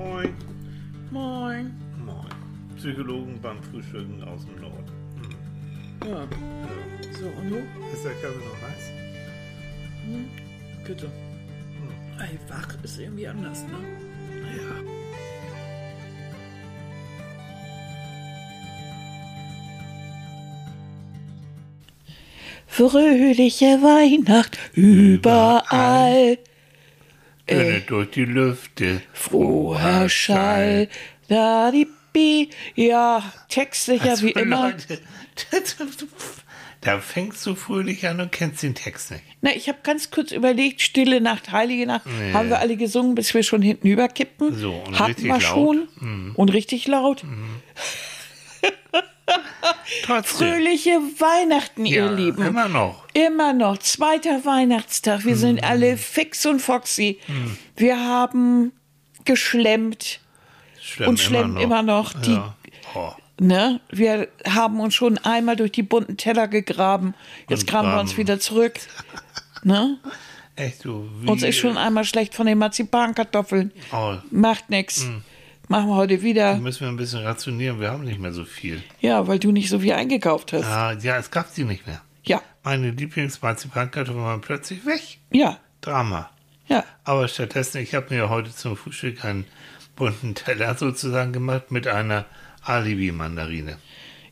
Moin. Moin. Moin. Psychologen beim Frühstücken aus dem Norden. Hm. Ja, Ja. so und du? Ist der Kaffee noch heiß? Bitte. Ey, wach ist irgendwie anders, ne? Ja. Fröhliche Weihnacht überall. Töne durch die Lüfte. Froher Schall. Da die Bi. Ja, textsicher Also, wie immer. Leute, da fängst du fröhlich an und kennst den Text nicht. Na, ich habe ganz kurz überlegt, Stille Nacht, Heilige Nacht, Nee. haben wir alle gesungen, bis wir schon hinten überkippen. So, und Hatten richtig wir laut. schon. Mhm. Und richtig laut. Trotzdem. Fröhliche Weihnachten, ja, ihr Lieben. Immer noch. Immer noch, zweiter Weihnachtstag. Wir Mhm. sind alle fix und foxy. Wir haben geschlemmt, Schlimm, Und schlimm immer noch. Die- ja. oh. ne? Wir haben uns schon einmal durch die bunten Teller gegraben. Jetzt Und graben wir uns wieder zurück. Ne? Echt so. Uns ist schon einmal schlecht von den Marzipankartoffeln. Oh, Macht nix. Machen wir heute wieder. müssen wir ein bisschen rationieren. Wir haben nicht mehr so viel. Ja, weil du nicht so viel eingekauft hast. Ah, ja, es gab sie nicht mehr. Ja, Meine Lieblingsmarzipankartoffeln waren plötzlich weg. ja, Drama. ja. Aber stattdessen, ich habe mir heute zum Frühstück einen bunten Teller sozusagen gemacht mit einer Alibi-Mandarine.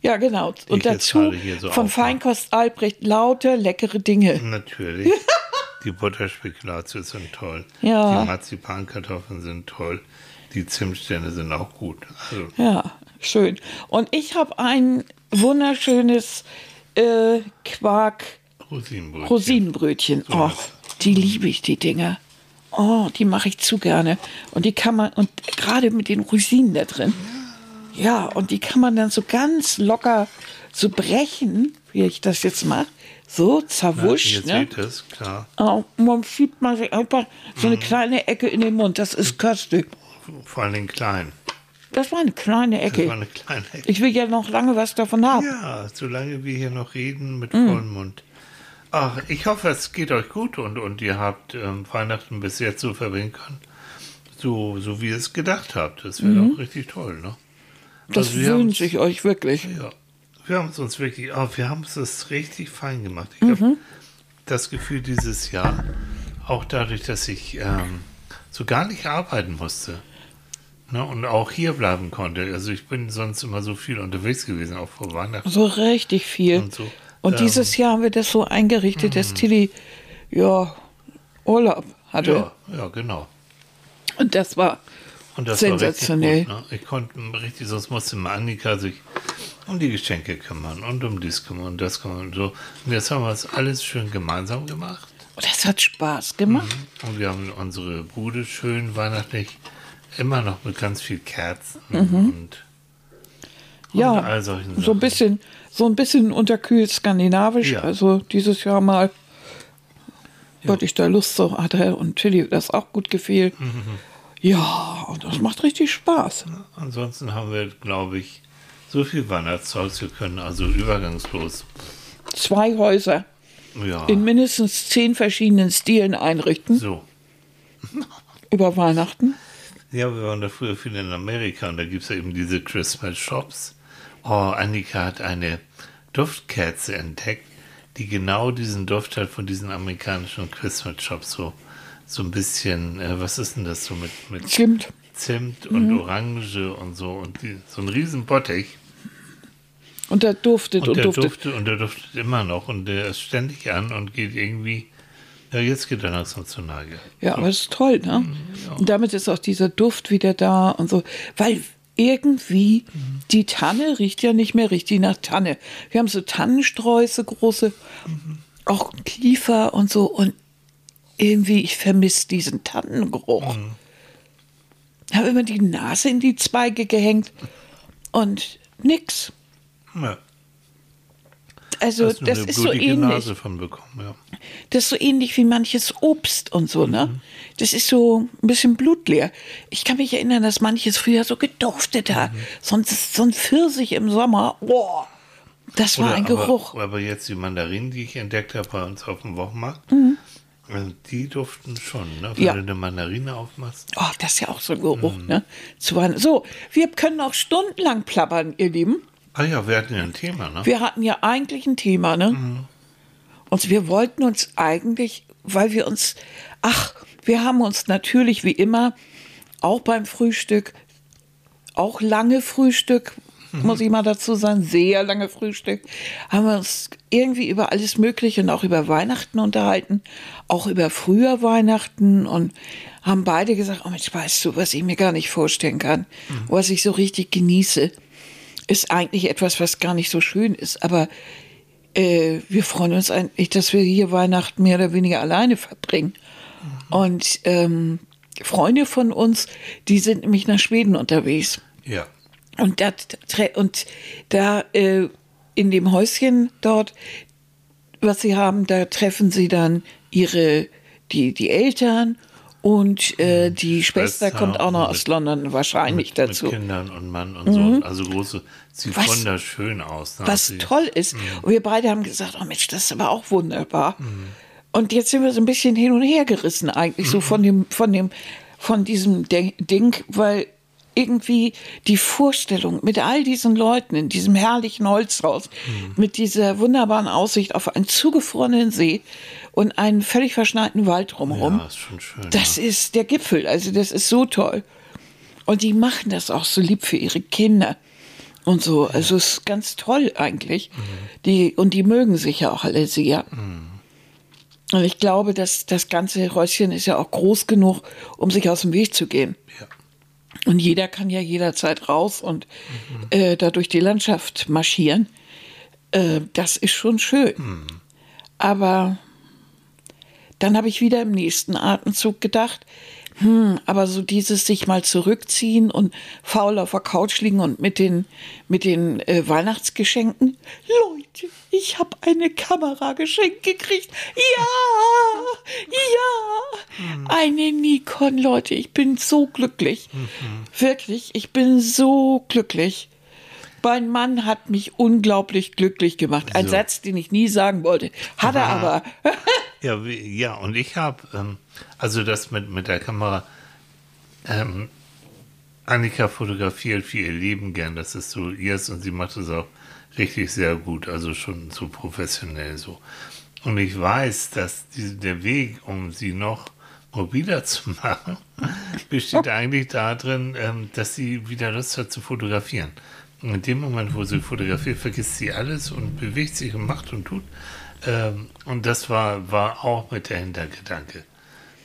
Ja, genau. Und dazu so von. Feinkost Albrecht lauter leckere Dinge. Natürlich. Die Butterspekulatius sind toll. Ja. Die Marzipankartoffeln sind toll. Die Zimtsterne sind auch gut. Also, Ja, schön. Und ich habe ein wunderschönes äh, Quark Rosinenbrötchen. Rosinenbrötchen. So Oh, die liebe ich, die Dinger. Oh, die mache ich zu gerne. Und die kann man, und gerade mit den Rosinen da drin. Ja, und die kann man dann so ganz locker so brechen, wie ich das jetzt mache. So zerwuscht, jetzt ne? seht es, klar. Oh, man schiebt man sich einfach so Mhm. eine kleine Ecke in den Mund. Das ist köstlich. Vor allem klein. Das war eine kleine Das Ecke. war eine kleine Ecke. Ich will ja noch lange was davon haben. Ja, solange wir hier noch reden mit Mhm. vollem Mund. Ach, ich hoffe, es geht euch gut und, und ihr habt ähm, Weihnachten bis jetzt so verbringen können. So, so wie ihr es gedacht habt. Das wäre doch richtig toll, ne? Mhm. Das Also wünsche ich euch wirklich. Ja, wir haben es uns wirklich, oh, wir haben es richtig fein gemacht. Ich habe das Gefühl dieses Jahr, auch dadurch, dass ich ähm, so gar nicht arbeiten musste ne, und auch hier bleiben konnte. Also ich bin sonst immer so viel unterwegs gewesen, auch vor Weihnachten So richtig viel. und so. Und Ähm, dieses Jahr haben wir das so eingerichtet, dass Tilly ja Urlaub hatte. Ja, ja, genau. Und das war Und das Sensationell. war gut. Ne? Ich konnte richtig, sonst musste mal Annika sich um die Geschenke kümmern und um dies kümmern und das kümmern und so. Und jetzt haben wir es alles schön gemeinsam gemacht. oh, das hat Spaß gemacht. Und wir haben unsere Bude schön weihnachtlich, immer noch mit ganz viel Kerzen und, und Ja, all solchen so ein Sachen. bisschen, so ein bisschen unterkühlt skandinavisch. Ja. Also dieses Jahr mal, weil ich da Lust so hatte und Tilly das auch gut gefiel. Mhm. Ja, und das macht richtig Spaß. Ansonsten haben wir, glaube ich, so viel Weihnachtszeug, wir können also übergangslos. Zwei Häuser Ja, in mindestens zehn verschiedenen Stilen einrichten so. über Weihnachten. Ja, wir waren da früher viel in Amerika und da gibt es ja eben diese Christmas Shops. Oh, Annika hat eine Duftkerze entdeckt, die genau diesen Duft hat von diesen amerikanischen Christmas Shops. So, so ein bisschen, äh, was ist denn das so mit, mit Stimmt. Zimt und Orange und so und die, so ein riesen Bottich. Und der duftet Und und, der duftet. duftet und der duftet immer noch und der ist ständig an und geht irgendwie, ja jetzt geht er langsam zur Neige. Ja, aber das ist toll, ne? Und damit ist auch dieser Duft wieder da und so. Weil irgendwie die Tanne riecht ja nicht mehr richtig nach Tanne. Wir haben so Tannensträuße, große, auch Kiefer und so. Und irgendwie, ich vermisse diesen Tannengeruch. Habe immer die Nase in die Zweige gehängt und nix. Ja, Also, hast das ist so ähnlich. Nase von bekommen, ja. Das ist so ähnlich wie manches Obst und so, ne? Das ist so ein bisschen blutleer. Ich kann mich erinnern, dass manches früher so geduftet hat. Sonst so ein Pfirsich im Sommer. Boah, das war Oder ein Geruch. Aber, aber jetzt die Mandarinen, die ich entdeckt habe bei uns auf dem Wochenmarkt, Also die duften schon, ne? Wenn Ja. du eine Mandarine aufmachst. Oh, das ist ja auch so ein Geruch, ne? Zu Weihnachten. So, wir können auch stundenlang plappern, ihr Lieben. Ah ja, wir hatten ja ein Thema, ne? Wir hatten ja eigentlich ein Thema, ne? Und wir wollten uns eigentlich, weil wir uns, ach, wir haben uns natürlich wie immer auch beim Frühstück, auch lange Frühstück, muss ich mal dazu sagen, sehr lange Frühstück, haben wir uns irgendwie über alles Mögliche und auch über Weihnachten unterhalten, auch über früher Weihnachten und haben beide gesagt, oh Mensch, weißt du, was ich mir gar nicht vorstellen kann, was ich so richtig genieße ist eigentlich etwas, was gar nicht so schön ist. Aber äh, wir freuen uns eigentlich, dass wir hier Weihnachten mehr oder weniger alleine verbringen. Und ähm, Freunde von uns, die sind nämlich nach Schweden unterwegs. Ja. Und da, tre- und da äh, in dem Häuschen dort, was sie haben, da treffen sie dann ihre, die, die Eltern und äh, die Schwester, Schwester kommt auch noch aus London wahrscheinlich mit, dazu. Mit Kindern und Mann und so. Also große, sieht Was- wunderschön aus. Ne? was Also, toll ist. Und wir beide haben gesagt, oh Mensch, das ist aber auch wunderbar. Und jetzt sind wir so ein bisschen hin und her gerissen eigentlich so von dem, von dem, von diesem Ding, weil irgendwie die Vorstellung mit all diesen Leuten in diesem herrlichen Holzhaus, mit dieser wunderbaren Aussicht auf einen zugefrorenen See und einen völlig verschneiten Wald drumherum, Ja, ist schon schön. das ja. ist der Gipfel. Also das ist so toll. Und die machen das auch so lieb für ihre Kinder und so. Also es ist ganz toll eigentlich. Die, und die mögen sich ja auch alle sehr. Und ich glaube, dass das ganze Häuschen ist ja auch groß genug, um sich aus dem Weg zu gehen. Ja. Und jeder kann ja jederzeit raus und äh, da durch die Landschaft marschieren. Äh, das ist schon schön. Aber dann habe ich wieder im nächsten Atemzug gedacht, hm, aber so dieses sich mal zurückziehen und faul auf der Couch liegen und mit den, mit den äh, Weihnachtsgeschenken. Leute, ich habe eine Kamera geschenkt gekriegt. Ja, ja. Eine Nikon, Leute, ich bin so glücklich. Wirklich, ich bin so glücklich. Mein Mann hat mich unglaublich glücklich gemacht. Ein So. Satz, den ich nie sagen wollte. Hat er aber. Ja, ja, und ich habe, ähm, also das mit, mit der Kamera, ähm, Annika fotografiert für ihr Leben gern, das ist so ihrs und sie macht es auch richtig sehr gut, also schon so professionell so. Und ich weiß, dass die, der Weg, um sie noch mobiler zu machen, besteht eigentlich darin, ähm, dass sie wieder Lust hat zu fotografieren. Und in dem Moment, wo sie fotografiert, vergisst sie alles und bewegt sich und macht und tut. Ähm, und das war, war auch mit der Hintergedanke.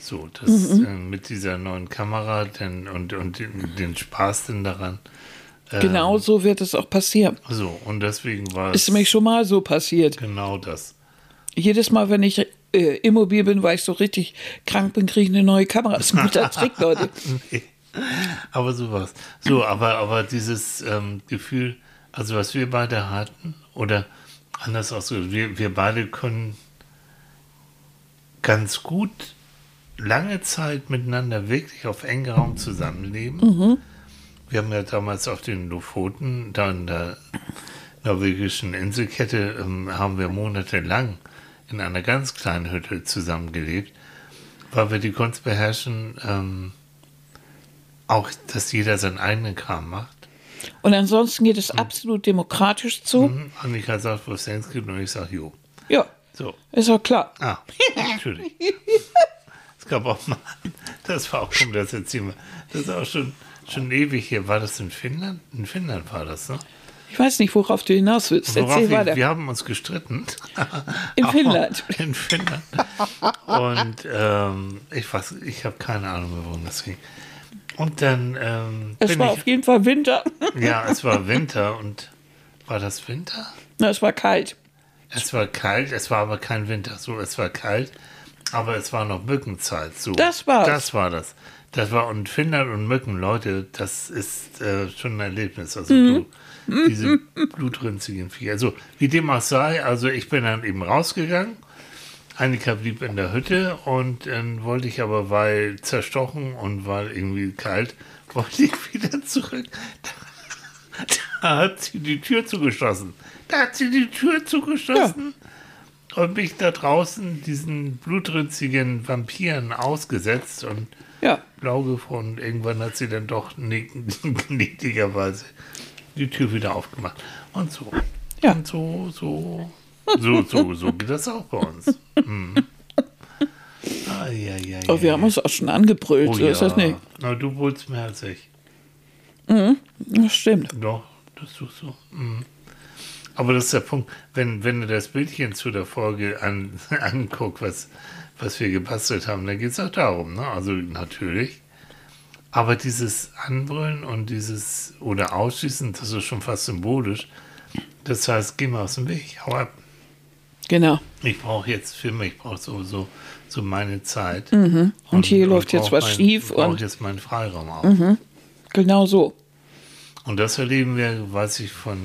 So, das Mhm. äh, mit dieser neuen Kamera denn, und, und den, den Spaß denn daran. Ähm, Genau so wird es auch passieren. So, und deswegen war Ist es nämlich schon mal so passiert. genau das. Jedes Mal, wenn ich äh, immobil bin, weil ich so richtig krank bin, kriege ich eine neue Kamera. Das ist ein guter Trick, Leute. Nee. Aber sowas. So, aber, aber dieses ähm, Gefühl, also was wir beide hatten, oder anders ausgedrückt, wir, wir beide können ganz gut lange Zeit miteinander wirklich auf engem Raum zusammenleben. Wir haben ja damals auf den Lofoten, da in der norwegischen Inselkette, ähm, haben wir monatelang in einer ganz kleinen Hütte zusammengelebt, weil wir die Kunst beherrschen, ähm, auch, dass jeder seinen eigenen Kram macht. Und ansonsten geht es absolut demokratisch zu. Mhm. Annika sagt, wo es gibt, und ich sage, jo. Ja, So. ist auch klar. Ah, natürlich. Es gab auch mal, das war auch schon, das erzählen wir, das ist auch schon, schon ewig hier. War das in Finnland? In Finnland war das, ne? Ich weiß nicht, worauf du hinaus willst. Worauf Erzähl wir, weiter. wir haben uns gestritten. In Finnland. In Finnland. Und ähm, ich weiß, ich habe keine Ahnung worum das ging. Und dann ähm, Es war ich, auf jeden Fall Winter. ja, es war Winter und war das Winter? Na, es war kalt. Es war kalt, es war aber kein Winter. So, es war kalt, aber es war noch Mückenzeit. So, Das war's. Das war das. Das war und Finnland und Mücken, Leute, das ist äh, schon ein Erlebnis. Also Mhm. du, diese blutrünstigen Viecher. Also wie dem auch sei, also ich bin dann eben rausgegangen. Annika blieb in der Hütte und dann wollte ich aber, weil zerstochen und weil irgendwie kalt, wollte ich wieder zurück. Da hat sie die Tür zugeschlossen. Da hat sie die Tür zugeschlossen. Und mich da draußen diesen blutrünstigen Vampiren ausgesetzt und Ja. blau gefunden. Irgendwann hat sie dann doch gnädigerweise die Tür wieder aufgemacht. Und so. Ja. Und so, so, so, so, so geht das auch bei uns. Mhm. Ah, ja, ja, Aber wir haben uns auch schon angebrüllt, oh, so ist das nicht. Na, du wohlst mehr als ich. Das stimmt. Doch, das tust du. Mhm. Aber das ist der Punkt, wenn, wenn du das Bildchen zu der Folge an, anguckst, was, was wir gebastelt haben, dann geht es auch darum, ne? Also natürlich. Aber dieses Anbrüllen und dieses oder Ausschießen, das ist schon fast symbolisch. Das heißt, geh mal aus dem Weg, hau ab. Genau. Ich brauche jetzt Filme, ich brauche sowieso so meine Zeit. Mhm. Und hier läuft jetzt was schief brauch und- Mhm. jetzt meinen Freiraum auch. Genau so. Und das erleben wir, weiß ich, von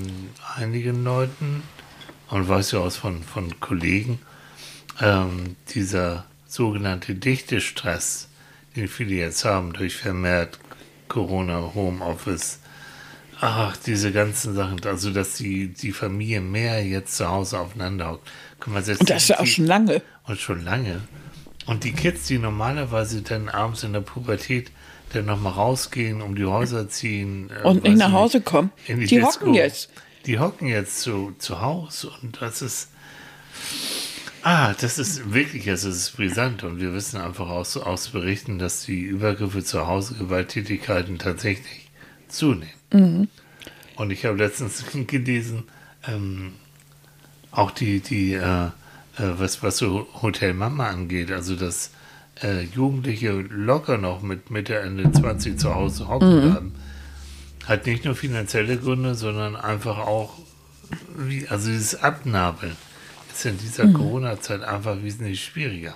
einigen Leuten und weiß ich auch von, von Kollegen, ähm, dieser sogenannte Dichtestress, den viele jetzt haben durch vermehrt Corona, Homeoffice, ach, diese ganzen Sachen, also dass die, die Familie mehr jetzt zu Hause aufeinander hockt. Und das ist ja auch schon lange. und schon lange. Und die Kids, die normalerweise dann abends in der Pubertät dann nochmal rausgehen, um die Häuser ziehen. äh, Und nicht nach Hause kommen, in die hocken jetzt. Die hocken jetzt zu, zu Hause und das ist. Ah, das ist wirklich, es ist brisant und wir wissen einfach aus, aus Berichten, dass die Übergriffe zu Hause, Gewalttätigkeiten tatsächlich zunehmen. Mhm. Und ich habe letztens gelesen, ähm, auch die, die äh, äh, was, was so Hotel Mama angeht, also dass äh, Jugendliche locker noch mit Mitte, Ende 20 zu Hause hocken bleiben, hat nicht nur finanzielle Gründe, sondern einfach auch, wie, also dieses Abnabeln ist in dieser Corona-Zeit einfach wesentlich schwieriger.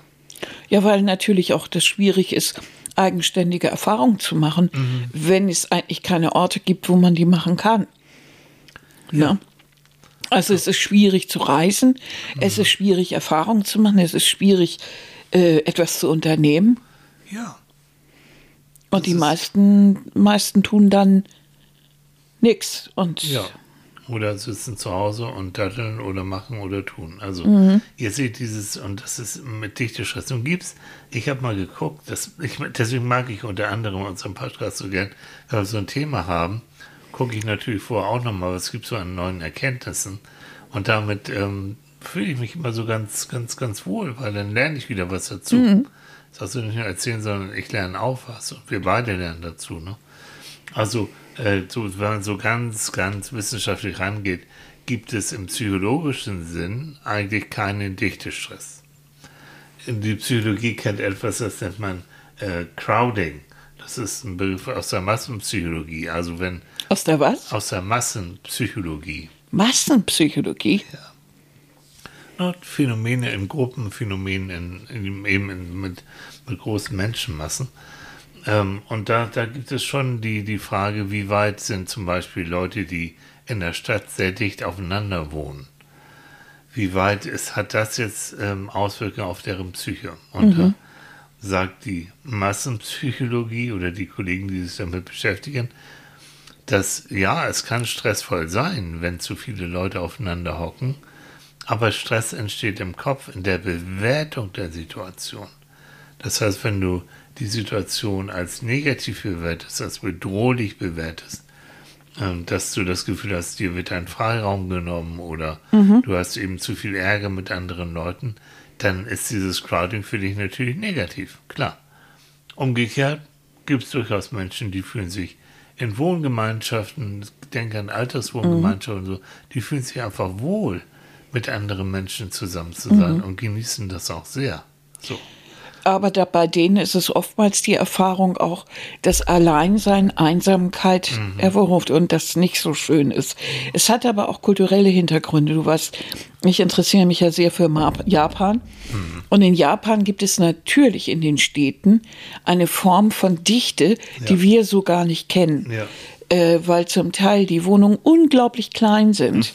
Ja, weil natürlich auch das schwierig ist, eigenständige Erfahrungen zu machen, wenn es eigentlich keine Orte gibt, wo man die machen kann. Ja. Also es ist schwierig zu reisen, es ist schwierig Erfahrungen zu machen, es ist schwierig äh, etwas zu unternehmen Ja. und die ist- meisten meisten tun dann nichts und Ja. Oder sitzen zu Hause und datteln oder machen oder tun. Also ihr seht dieses, und das ist mit dichte Schrift. gibt's, ich habe mal geguckt, das, ich, deswegen mag ich unter anderem unseren Podcast so gern, weil wir so ein Thema haben, gucke ich natürlich vorher auch nochmal, was gibt so an neuen Erkenntnissen. Und damit ähm, fühle ich mich immer so ganz, ganz, ganz wohl, weil dann lerne ich wieder was dazu. Das hast du nicht nur erzählen, sondern ich lerne auch was und wir beide lernen dazu. Ne? Also, äh, so, wenn man so ganz, ganz wissenschaftlich rangeht, gibt es im psychologischen Sinn eigentlich keinen Dichtestress. Die Psychologie kennt etwas, das nennt man äh, Crowding. Das ist ein Begriff aus der Massenpsychologie, also wenn aus der was? aus der Massenpsychologie. Massenpsychologie. Ne, Phänomene in Gruppen, Phänomene in, in, eben in, mit, mit großen Menschenmassen. Ähm, und da, da gibt es schon die, die Frage, wie weit sind zum Beispiel Leute, die in der Stadt sehr dicht aufeinander wohnen. Wie weit ist, hat das jetzt ähm, Auswirkungen auf deren Psyche? Und da sagt die Massenpsychologie oder die Kollegen, die sich damit beschäftigen, dass ja, es kann stressvoll sein, wenn zu viele Leute aufeinander hocken, aber Stress entsteht im Kopf in der Bewertung der Situation. Das heißt, wenn du die Situation als negativ bewertest, als bedrohlich bewertest, ähm, dass du das Gefühl hast, dir wird ein Freiraum genommen oder du hast eben zu viel Ärger mit anderen Leuten, dann ist dieses Crowding für dich natürlich negativ, klar. Umgekehrt gibt es durchaus Menschen, die fühlen sich in Wohngemeinschaften, ich denke an Alterswohngemeinschaften und so, die fühlen sich einfach wohl, mit anderen Menschen zusammen zu sein und genießen das auch sehr. So. Aber da, bei denen ist es oftmals die Erfahrung auch, dass Alleinsein Einsamkeit hervorruft und das nicht so schön ist. Es hat aber auch kulturelle Hintergründe. Du weißt, ich interessiere mich ja sehr für Japan. Und in Japan gibt es natürlich in den Städten eine Form von Dichte, die Ja. wir so gar nicht kennen. Ja. Äh, weil zum Teil die Wohnungen unglaublich klein sind.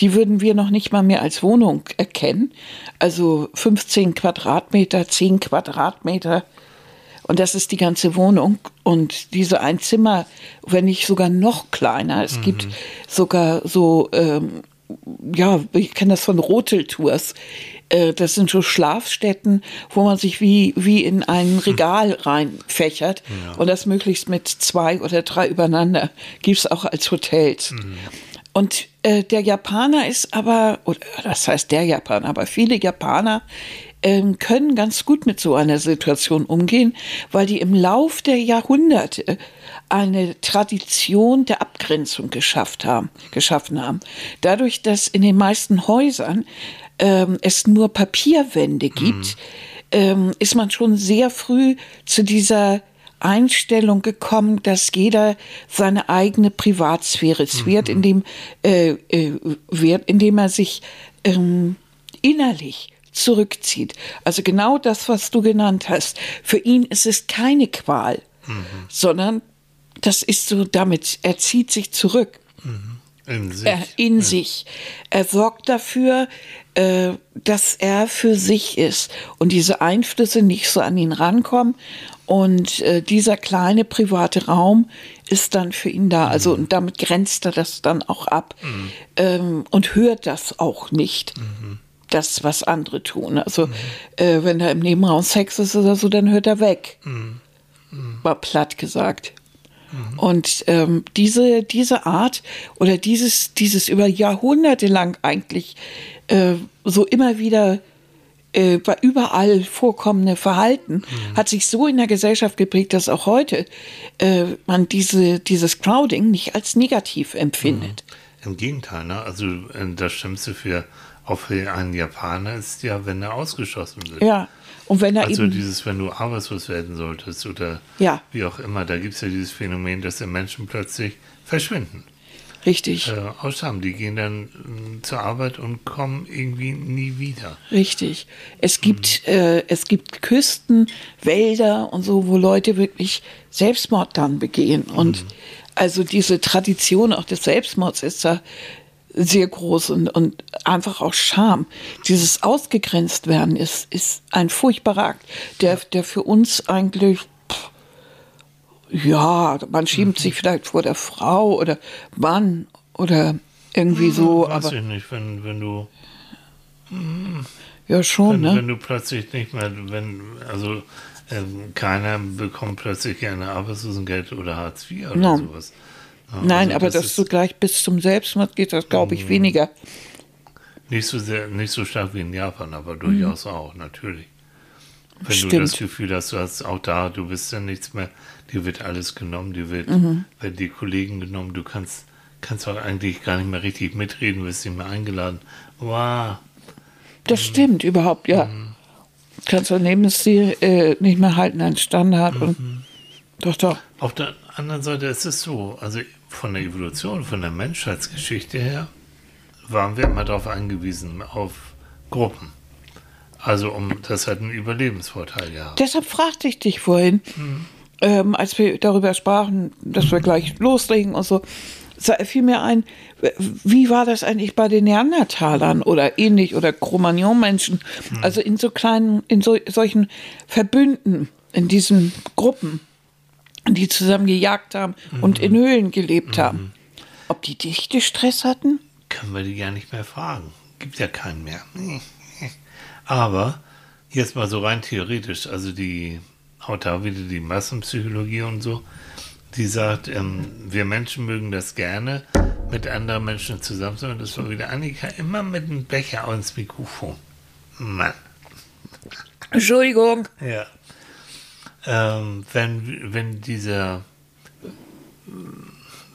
Die würden wir noch nicht mal mehr als Wohnung erkennen. Also 15 Quadratmeter, 10 Quadratmeter. Und das ist die ganze Wohnung. Und diese ein Zimmer, wenn nicht sogar noch kleiner. Es gibt sogar so, ähm, ja, ich kenne das von Roteltours. Äh, das sind so Schlafstätten, wo man sich wie, wie in ein Regal reinfächert Ja. und das möglichst mit zwei oder drei übereinander. Gibt es auch als Hotels. Und äh, der Japaner ist aber, oder das heißt der Japaner, aber viele Japaner ähm, können ganz gut mit so einer Situation umgehen, weil die im Lauf der Jahrhunderte eine Tradition der Abgrenzung geschafft haben, geschaffen haben. Dadurch, dass in den meisten Häusern ähm, es nur Papierwände gibt, ähm, ist man schon sehr früh zu dieser Einstellung gekommen, dass jeder seine eigene Privatsphäre es wird, indem, äh, äh, wird, indem er sich ähm, innerlich zurückzieht. Also genau das, was du genannt hast. Für ihn ist es keine Qual, sondern das ist so damit, er zieht sich zurück In sich. er in sich. Er sorgt dafür, äh, dass er für sich ist und diese Einflüsse nicht so an ihn rankommen. Und äh, dieser kleine private Raum ist dann für ihn da. Also und damit grenzt er das dann auch ab ähm, und hört das auch nicht. Das, was andere tun. Also, äh, wenn da im Nebenraum Sex ist oder so, dann hört er weg. War platt gesagt. Und ähm, diese, diese Art oder dieses, dieses über Jahrhunderte lang eigentlich äh, so immer wieder äh, überall vorkommende Verhalten hat sich so in der Gesellschaft geprägt, dass auch heute äh, man diese, dieses Crowding nicht als negativ empfindet. Im Gegenteil, ne? also äh, das Schlimmste für auch für einen Japaner ist ja, wenn er ausgeschossen wird. Ja. Und wenn er Also eben. dieses, wenn du arbeitslos werden solltest oder Ja. wie auch immer, da gibt es ja dieses Phänomen, dass die Menschen plötzlich verschwinden. Richtig, Äh, aus Scham. Die gehen dann äh, zur Arbeit und kommen irgendwie nie wieder. richtig. Es gibt, äh, es gibt Küsten, Wälder und so, wo Leute wirklich Selbstmord dann begehen. Und also diese Tradition auch des Selbstmords ist da sehr groß und, und einfach auch Scham. Dieses ausgegrenzt werden ist, ist ein furchtbarer Akt, der, der für uns eigentlich, pff, ja, man schiebt sich vielleicht vor der Frau oder Mann oder irgendwie so, Weiß aber ich nicht, wenn, wenn du ja schon, wenn, ne? wenn du plötzlich nicht mehr, wenn, also ähm, keiner bekommt plötzlich gerne Arbeitslosengeld oder Hartz IV oder Ja. sowas. Ja, Nein, also aber das dass du gleich bis zum Selbstmord geht, das glaube ich weniger. nicht so sehr, nicht so stark wie in Japan, aber durchaus auch, natürlich. Wenn du Stimmt. das Gefühl hast, du hast auch da, du bist ja nichts mehr, dir wird alles genommen, dir wird, Mhm. werden die Kollegen genommen, du kannst, kannst auch eigentlich gar nicht mehr richtig mitreden, wirst nicht mehr eingeladen. Wow, Das stimmt überhaupt, ja. Kannst dein Lebensstil äh, nicht mehr halten, einen Standard und doch, doch. Auf der anderen Seite ist es so, also von der Evolution, von der Menschheitsgeschichte her, waren wir immer darauf angewiesen, auf Gruppen. Also um, das hat einen Überlebensvorteil gehabt. Deshalb fragte ich dich vorhin, ähm, als wir darüber sprachen, dass wir gleich loslegen und so, fiel mir ein, wie war das eigentlich bei den Neandertalern oder ähnlich oder Cro-Magnon-Menschen? Also in so kleinen, in so, solchen Verbünden, in diesen Gruppen, die zusammen gejagt haben und in Höhlen gelebt haben. Ob die dichte Stress hatten? Können wir die gar nicht mehr fragen. Gibt ja keinen mehr. Aber jetzt mal so rein theoretisch, also die, da wieder die Massenpsychologie und so, die sagt, ähm, wir Menschen mögen das gerne, mit anderen Menschen zusammen sein. Das war wieder Annika immer mit einem Becher ins Mikrofon. Mann. Entschuldigung. Ja. Ähm, wenn, wenn dieser,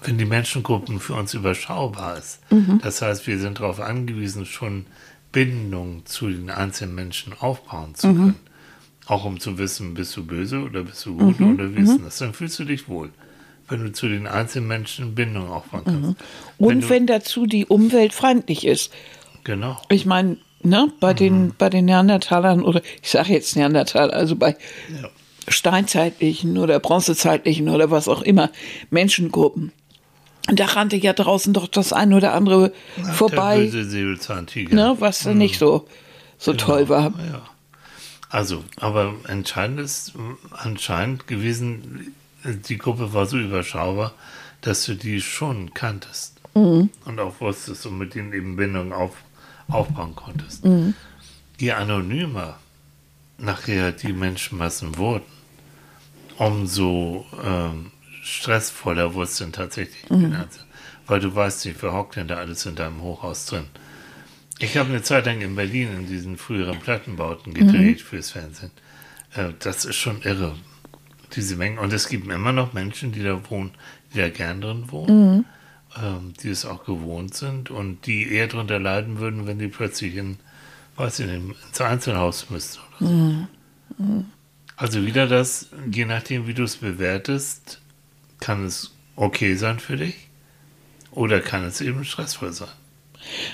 wenn die Menschengruppen für uns überschaubar ist, das heißt, wir sind darauf angewiesen, schon Bindung zu den einzelnen Menschen aufbauen zu können. Auch um zu wissen, bist du böse oder bist du gut oder wie ist das, dann fühlst du dich wohl. Wenn du zu den einzelnen Menschen Bindung aufbauen kannst. Und du, wenn dazu die Umwelt freundlich ist. Genau. Ich meine, ne, bei, Mhm. den, bei den Neandertalern oder ich sage jetzt Neandertaler, also bei Ja. Steinzeitlichen oder bronzezeitlichen oder was auch immer Menschengruppen. Da rannte ja draußen doch das ein oder andere Der vorbei, ne, was dann nicht so, so toll war. Ja. Also, aber entscheidend ist anscheinend gewesen, die Gruppe war so überschaubar, dass du die schon kanntest. Mhm. Und auch wusstest und mit denen eben Bindung auf, aufbauen konntest. Mhm. je anonymer nachher die Menschenmassen wurden, umso ähm, stressvoller wurde es dann tatsächlich. Mhm. Weil du weißt nicht, wer hockt denn da alles in deinem Hochhaus drin. Ich habe eine Zeit lang in Berlin in diesen früheren Plattenbauten gedreht mhm. fürs Fernsehen. Äh, das ist schon irre, diese Mengen. Und es gibt immer noch Menschen, die da wohnen, die da gern drin wohnen, mhm. ähm, die es auch gewohnt sind und die eher darunter leiden würden, wenn die plötzlich in, weiß ich nicht, ins Einzelhaus müssten oder so. Mhm. Also wieder das, je nachdem, wie du es bewertest, kann es okay sein für dich oder kann es eben stressvoll sein.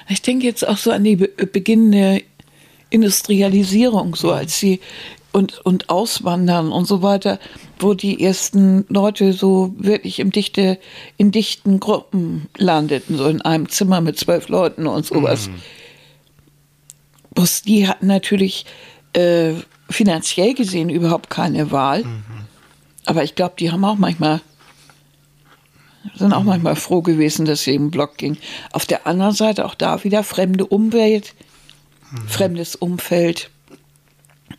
Ich denke jetzt auch so an die beginnende Industrialisierung, so als sie und, und Auswandern und so weiter, wo die ersten Leute so wirklich im dichte, in dichten Gruppen landeten, so in einem Zimmer mit zwölf Leuten und sowas. Mhm. die hatten natürlich äh, finanziell gesehen überhaupt keine Wahl. Mhm. Aber ich glaube, die haben auch manchmal sind auch manchmal froh gewesen, dass sie im Block ging. Auf der anderen Seite auch da wieder fremde Umwelt, mhm. fremdes Umfeld,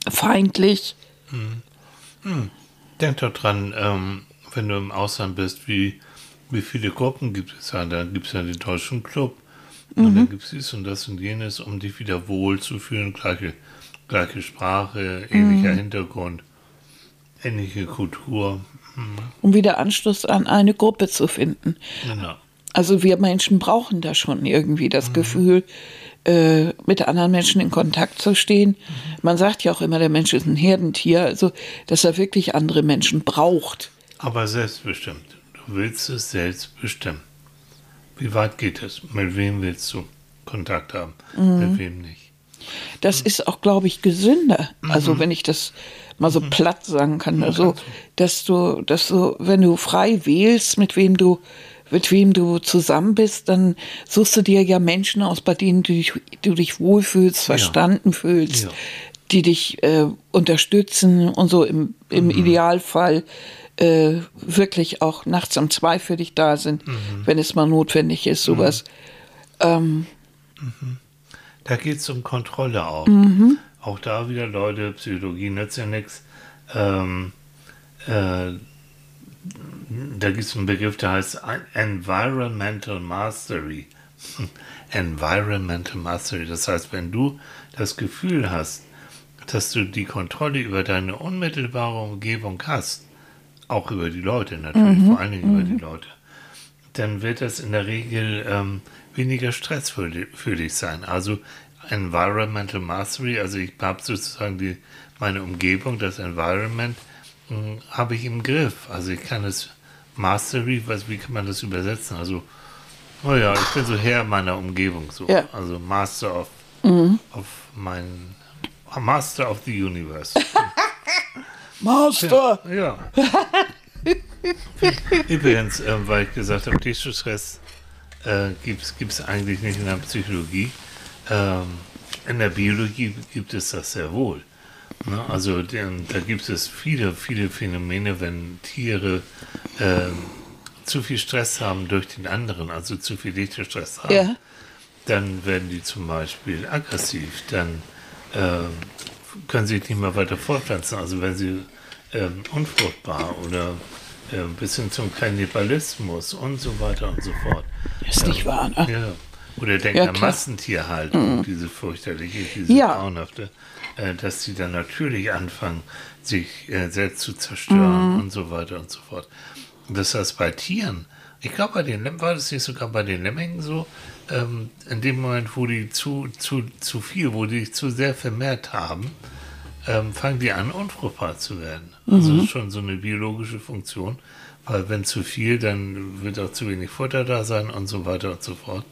feindlich. Mhm. Mhm. Denk doch dran, ähm, wenn du im Ausland bist, wie, wie viele Gruppen gibt es da? Da gibt es ja den deutschen Club. Und dann mhm. gibt es dies und das und jenes, um dich wieder wohl zu fühlen. Gleiche, gleiche Sprache, ähnlicher mhm. Hintergrund, ähnliche Kultur um wieder Anschluss an eine Gruppe zu finden. Genau. Also wir Menschen brauchen da schon irgendwie das mhm. Gefühl, äh, mit anderen Menschen in Kontakt zu stehen. Mhm. Man sagt ja auch immer, der Mensch ist ein Herdentier, also dass er wirklich andere Menschen braucht. Aber selbstbestimmt. Du willst es selbst bestimmen. Wie weit geht es? Mit wem willst du Kontakt haben? Mhm. Mit wem nicht? Das ist auch, glaube ich, gesünder. Also mhm. wenn ich das mal so mhm. platt sagen kann. Also, dass du, dass du, wenn du frei wählst, mit wem du, mit wem du zusammen bist, dann suchst du dir ja Menschen aus, bei denen du dich, du dich wohlfühlst, verstanden ja. fühlst, ja. die dich äh, unterstützen und so im, im mhm. Idealfall äh, wirklich auch nachts um zwei für dich da sind, mhm. wenn es mal notwendig ist, sowas. Mhm. Ähm, mhm. Da geht es um Kontrolle auch. Mhm auch da wieder, Leute, Psychologie nützt ja nichts. Ähm, äh, da gibt es einen Begriff, der heißt Environmental Mastery. Environmental Mastery. Das heißt, wenn du das Gefühl hast, dass du die Kontrolle über deine unmittelbare Umgebung hast, auch über die Leute natürlich, mhm. vor allen Dingen mhm. über die Leute, dann wird das in der Regel ähm, weniger Stress für, für dich sein. Also Environmental Mastery, also ich habe sozusagen die, meine Umgebung, das Environment, hm, habe ich im Griff. Also ich kann es Mastery, was, wie kann man das übersetzen? Also, oh ja, ich bin so Herr meiner Umgebung, so. Ja. Also Master of, mhm. of mein, Master of the Universe. Master! Ja. ja. Übrigens, äh, weil ich gesagt habe, Distress äh, gibt es eigentlich nicht in der Psychologie. Ähm, in der Biologie gibt es das sehr wohl. Ne? Also den, da gibt es viele, viele Phänomene, wenn Tiere äh, zu viel Stress haben durch den anderen, also zu viel Lichtstress haben, ja. dann werden die zum Beispiel aggressiv, dann äh, können sie sich nicht mehr weiter fortpflanzen. Also wenn sie äh, unfruchtbar oder äh, bis hin zum Kannibalismus und so weiter und so fort. Ist nicht wahr, ne? Ja. Oder denkt ja, an Massentierhaltung, mhm. diese fürchterliche, diese ja. grauenhafte, äh, dass sie dann natürlich anfangen, sich äh, selbst zu zerstören mhm. und so weiter und so fort. Und das heißt, bei Tieren, ich glaube, bei den war das nicht sogar bei den Lemmingen so, ähm, in dem Moment, wo die zu, zu, zu viel, wo die sich zu sehr vermehrt haben, ähm, fangen die an, unfruchtbar zu werden. Also mhm. Also das ist schon so eine biologische Funktion, weil wenn zu viel, dann wird auch zu wenig Futter da sein und so weiter und so fort.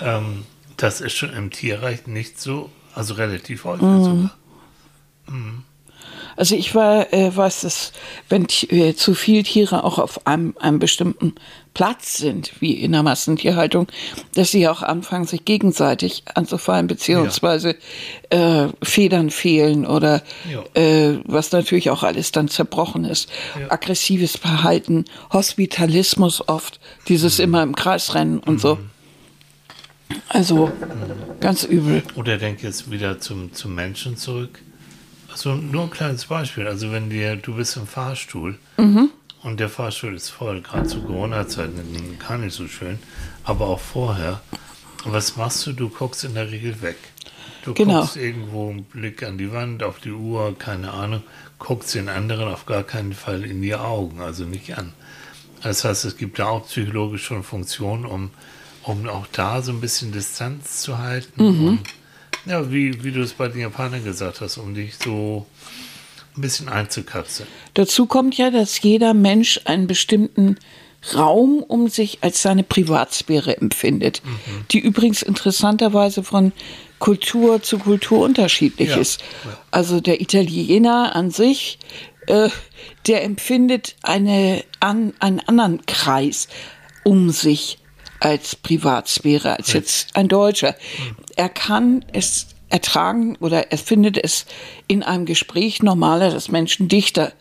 Ähm, das ist schon im Tierreich nicht so, also relativ häufig mhm. sogar. Mhm. Also ich war, äh, weiß es, wenn äh, zu viele Tiere auch auf einem, einem bestimmten Platz sind, wie in der Massentierhaltung, dass sie auch anfangen, sich gegenseitig anzufallen, beziehungsweise ja. äh, Federn fehlen oder ja. äh, was natürlich auch alles dann zerbrochen ist. Ja. Aggressives Verhalten, Hospitalismus oft, dieses mhm. immer im Kreis rennen und mhm. so. Also, Ganz übel. Oder denk jetzt wieder zum, zum Menschen zurück. Also nur ein kleines Beispiel. Also wenn dir, du bist im Fahrstuhl und der Fahrstuhl ist voll, gerade zu Corona-Zeiten gar nicht so schön, aber auch vorher. Was machst du? Du guckst in der Regel weg. Du Genau. guckst irgendwo einen Blick an die Wand, auf die Uhr, keine Ahnung, guckst den anderen auf gar keinen Fall in die Augen, also nicht an. Das heißt, es gibt da auch psychologisch schon Funktionen, um, um auch da so ein bisschen Distanz zu halten. Und, ja, wie, wie du es bei den Japanern gesagt hast, um dich so ein bisschen einzukapseln. Dazu kommt ja, dass jeder Mensch einen bestimmten Raum um sich als seine Privatsphäre empfindet, die übrigens interessanterweise von Kultur zu Kultur unterschiedlich Ja, ist. Also der Italiener an sich, äh, der empfindet eine, an, einen anderen Kreis um sich als Privatsphäre als jetzt ein Deutscher. Er kann es ertragen oder er findet es in einem Gespräch normaler, dass Menschen dichter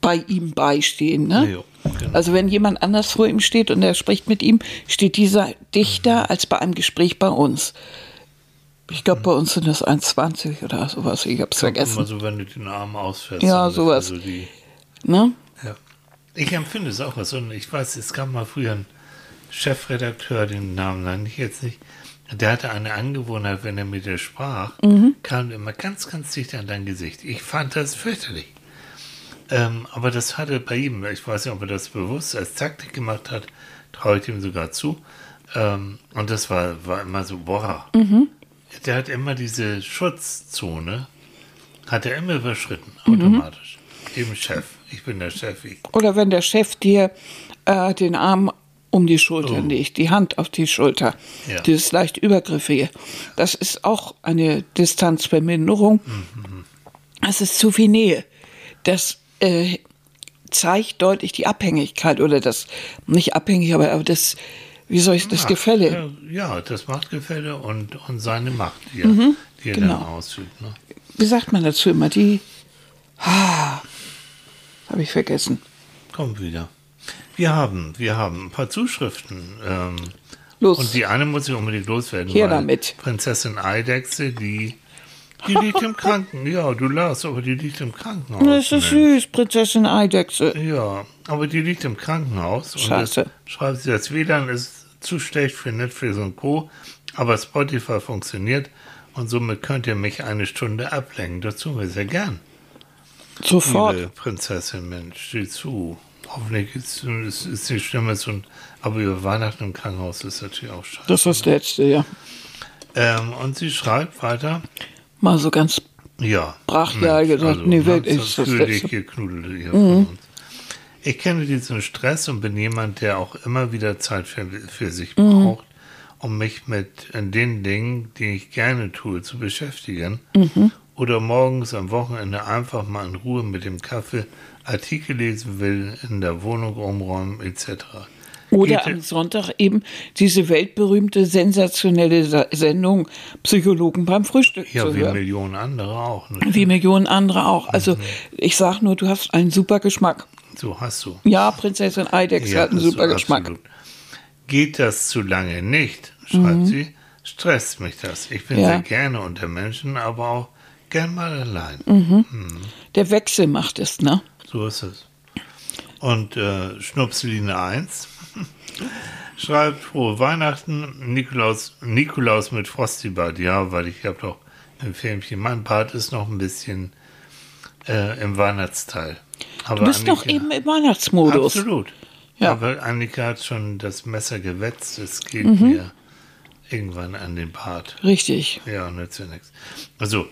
bei ihm beistehen. Ne? Ja, genau. Also wenn jemand anders vor ihm steht und er spricht mit ihm, steht dieser dichter als bei einem Gespräch bei uns. Ich glaube, bei uns sind das 1,20 oder sowas. Ich habe es Immer vergessen. so, wenn du den Arm ausfährst. Ja, sowas. So die, Ne? ja. Ich empfinde es auch was. Und ich weiß, es gab mal früher einen Chefredakteur, den Namen nenne ich jetzt nicht. Der hatte eine Angewohnheit, wenn er mit dir sprach, Mhm. kam er immer ganz, ganz dicht an dein Gesicht. Ich fand das fürchterlich. Ähm, aber das hatte bei ihm, ich weiß nicht, ob er das bewusst als Taktik gemacht hat, traue ich ihm sogar zu. Ähm, und das war, war immer so, boah. Mhm. Der hat immer diese Schutzzone, hat er immer überschritten, Mhm. automatisch. Eben Chef. Ich bin der Chef. Ich, Oder wenn der Chef dir äh, den Arm um die Schulter Oh. legt, die Hand auf die Schulter, Ja. dieses leicht übergriffige, das ist auch eine Distanzverminderung. Mhm. Das ist zu viel Nähe. Das äh, zeigt deutlich die Abhängigkeit oder das, nicht abhängig, aber, aber das, wie soll ich das Ja, Gefälle? Ja, ja, das Machtgefälle und, und seine Macht, die er, die er genau. dann ausübt. Ne? Wie sagt man dazu immer? Die, ah, habe ich vergessen. Kommt wieder. Wir haben, wir haben ein paar Zuschriften. Ähm, Los. Und die eine muss ich unbedingt loswerden. Weil damit. Prinzessin Eidechse, die, die liegt im Krankenhaus. Ja, du lachst, aber die liegt im Krankenhaus. Das ist Mensch. süß, Prinzessin Eidechse. Ja, aber die liegt im Krankenhaus. Und Scheiße. das, schreibt sie, das WLAN ist zu schlecht für Netflix und Co., aber Spotify funktioniert und somit könnt ihr mich eine Stunde ablenken. Tun wir sehr gern. Sofort. Liebe Prinzessin, Mensch, sieh zu. Hoffentlich ist, ist, ist die Stimme so ein, aber über Weihnachten im Krankenhaus ist natürlich auch scheiße. Das ist das Letzte, ja. Ähm, und sie schreibt weiter, Mal so ganz ja. Brachial Mensch, gesagt, nee, wirklich, das ist das Letzte. geknudelt hier von uns. Ich kenne diesen Stress und bin jemand, der auch immer wieder Zeit für, für sich braucht, um mich mit den Dingen, die ich gerne tue, zu beschäftigen. Oder morgens am Wochenende einfach mal in Ruhe mit dem Kaffee Artikel lesen will, in der Wohnung umräumen etc. Oder am Sonntag eben diese weltberühmte, sensationelle Sa- Sendung Psychologen beim Frühstück ja, zu wie hören. Millionen andere auch. Ne? Wie Millionen andere auch. Also ich sag nur, du hast einen super Geschmack. So hast du. Ja, Prinzessin Eidechse hat einen super Geschmack. absolut. Geht das zu lange nicht, schreibt sie, stresst mich das. Ich bin Mhm. Ja. sehr gerne unter Menschen, aber auch gern mal allein. Mhm. Der Wechsel macht es, ne? So ist es. Und äh, Schnupseline 1 schreibt frohe Weihnachten, Nikolaus, Nikolaus mit Frostibad. Ja, weil ich habe doch im Filmchen, mein Bart ist noch ein bisschen äh, im Weihnachtsteil. Aber Du bist noch Annika- eben im Weihnachtsmodus. Absolut. Ja. Aber Annika hat schon das Messer gewetzt. Es geht Mhm. mir irgendwann an den Bart. Richtig. Ja, nützt ja nichts. Also,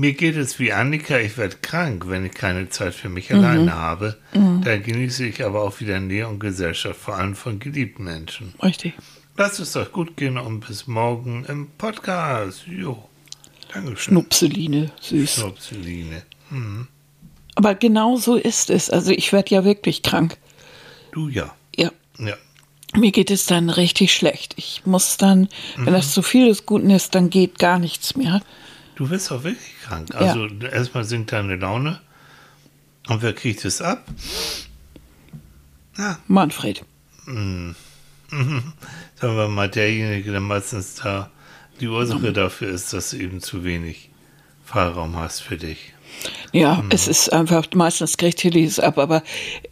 mir geht es wie Annika. Ich werde krank, wenn ich keine Zeit für mich alleine habe. Da genieße ich aber auch wieder Nähe und Gesellschaft, vor allem von geliebten Menschen. Richtig. Lasst es euch gut gehen und bis morgen im Podcast. Jo. Dankeschön. Schnupseline, süß. Schnupseline. Hm. Aber genau so ist es. Also ich werde ja wirklich krank. Du ja. Ja. Ja. Mir geht es dann richtig schlecht. Ich muss dann, wenn Mhm. das zu viel des Guten ist, dann geht gar nichts mehr. Du bist auch wirklich krank. Also erstmal sinkt deine Laune. Und wer kriegt es ab? Ja, Manfred. mm, sagen wir mal, derjenige, der meistens da die Ursache dafür ist, dass du eben zu wenig Freiraum hast für dich. Ja, mhm. es ist einfach, meistens kriegt Tilly es ab, aber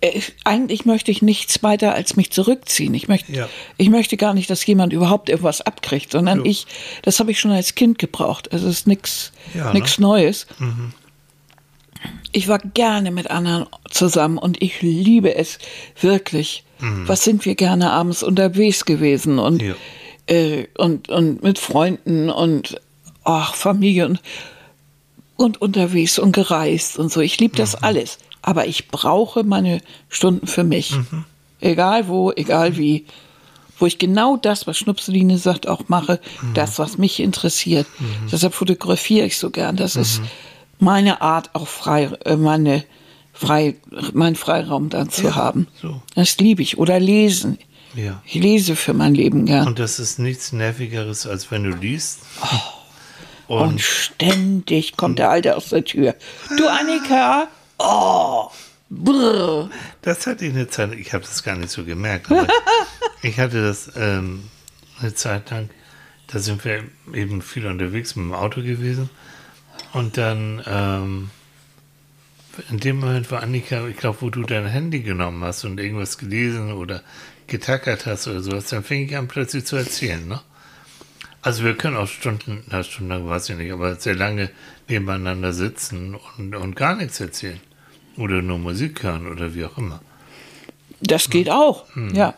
äh, eigentlich möchte ich nichts weiter als mich zurückziehen. Ich möchte, ja. ich möchte gar nicht, dass jemand überhaupt irgendwas abkriegt, sondern so. ich, das habe ich schon als Kind gebraucht. Es ist nichts ja, ne? Neues. Mhm. Ich war gerne mit anderen zusammen und ich liebe es wirklich. Mhm. Was sind wir gerne abends unterwegs gewesen und, ja. äh, und, und mit Freunden und ach, Familie und und unterwegs und gereist und so. Ich liebe das mhm. alles. Aber ich brauche meine Stunden für mich. Mhm. Egal wo, egal wie. Wo ich genau das, was Schnupseline sagt, auch mache. Mhm. Das, was mich interessiert. Mhm. Deshalb fotografiere ich so gern. Das ist mhm. meine Art, auch frei, äh, meine, frei, meinen Freiraum dann zu ja, haben. So. Das liebe ich. Oder lesen. Ja. Ich lese für mein Leben gern. Und das ist nichts Nervigeres, als wenn du liest. Oh. Und, und ständig kommt der Alte aus der Tür. Du Annika, oh, brr. Das hatte ich eine Zeit, ich habe das gar nicht so gemerkt, aber ich hatte das ähm, eine Zeit lang, da sind wir eben viel unterwegs mit dem Auto gewesen und dann ähm, in dem Moment war Annika, ich glaube, wo du dein Handy genommen hast und irgendwas gelesen oder getackert hast oder sowas, dann fing ich an plötzlich zu erzählen, ne? Also wir können auch Stunden, na Stunden weiß ich nicht, aber sehr lange nebeneinander sitzen und, und gar nichts erzählen. Oder nur Musik hören oder wie auch immer. Das geht auch, hm. ja.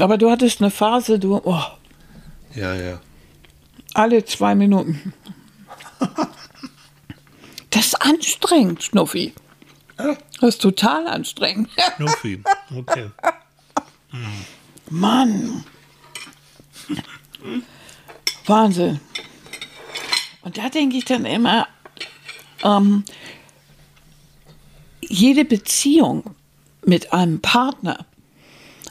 Aber du hattest eine Phase, du. Oh, ja, ja. Alle zwei Minuten. das ist anstrengend, Schnuffi. Das ist total anstrengend. Schnuffi, okay. Hm. Mann. Wahnsinn. Und da denke ich dann immer, ähm, jede Beziehung mit einem Partner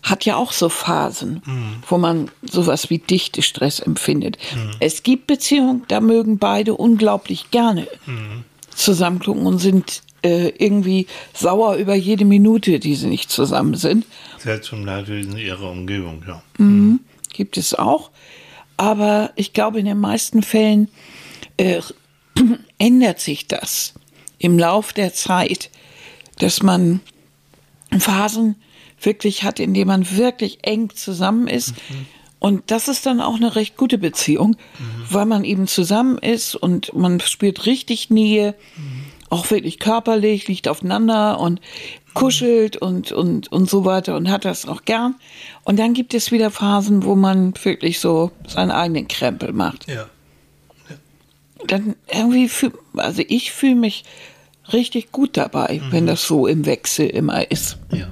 hat ja auch so Phasen, mhm. wo man sowas wie dichte Stress empfindet. Mhm. Es gibt Beziehungen, da mögen beide unglaublich gerne mhm. zusammengucken und sind äh, irgendwie sauer über jede Minute, die sie nicht zusammen sind. Selbst zum Leidwesen ihrer Umgebung, ja. Mhm. Gibt es auch. Aber ich glaube, in den meisten Fällen äh, ändert sich das im Lauf der Zeit, dass man Phasen wirklich hat, in denen man wirklich eng zusammen ist. Mhm. Und das ist dann auch eine recht gute Beziehung, mhm. weil man eben zusammen ist und man spürt richtig Nähe, mhm. auch wirklich körperlich, liegt aufeinander und kuschelt und, und, und so weiter und hat das auch gern. Und dann gibt es wieder Phasen, wo man wirklich so seinen eigenen Krempel macht. Ja. ja. Dann irgendwie, fühl, also ich fühle mich richtig gut dabei, mhm. wenn das so im Wechsel immer ist. Ja.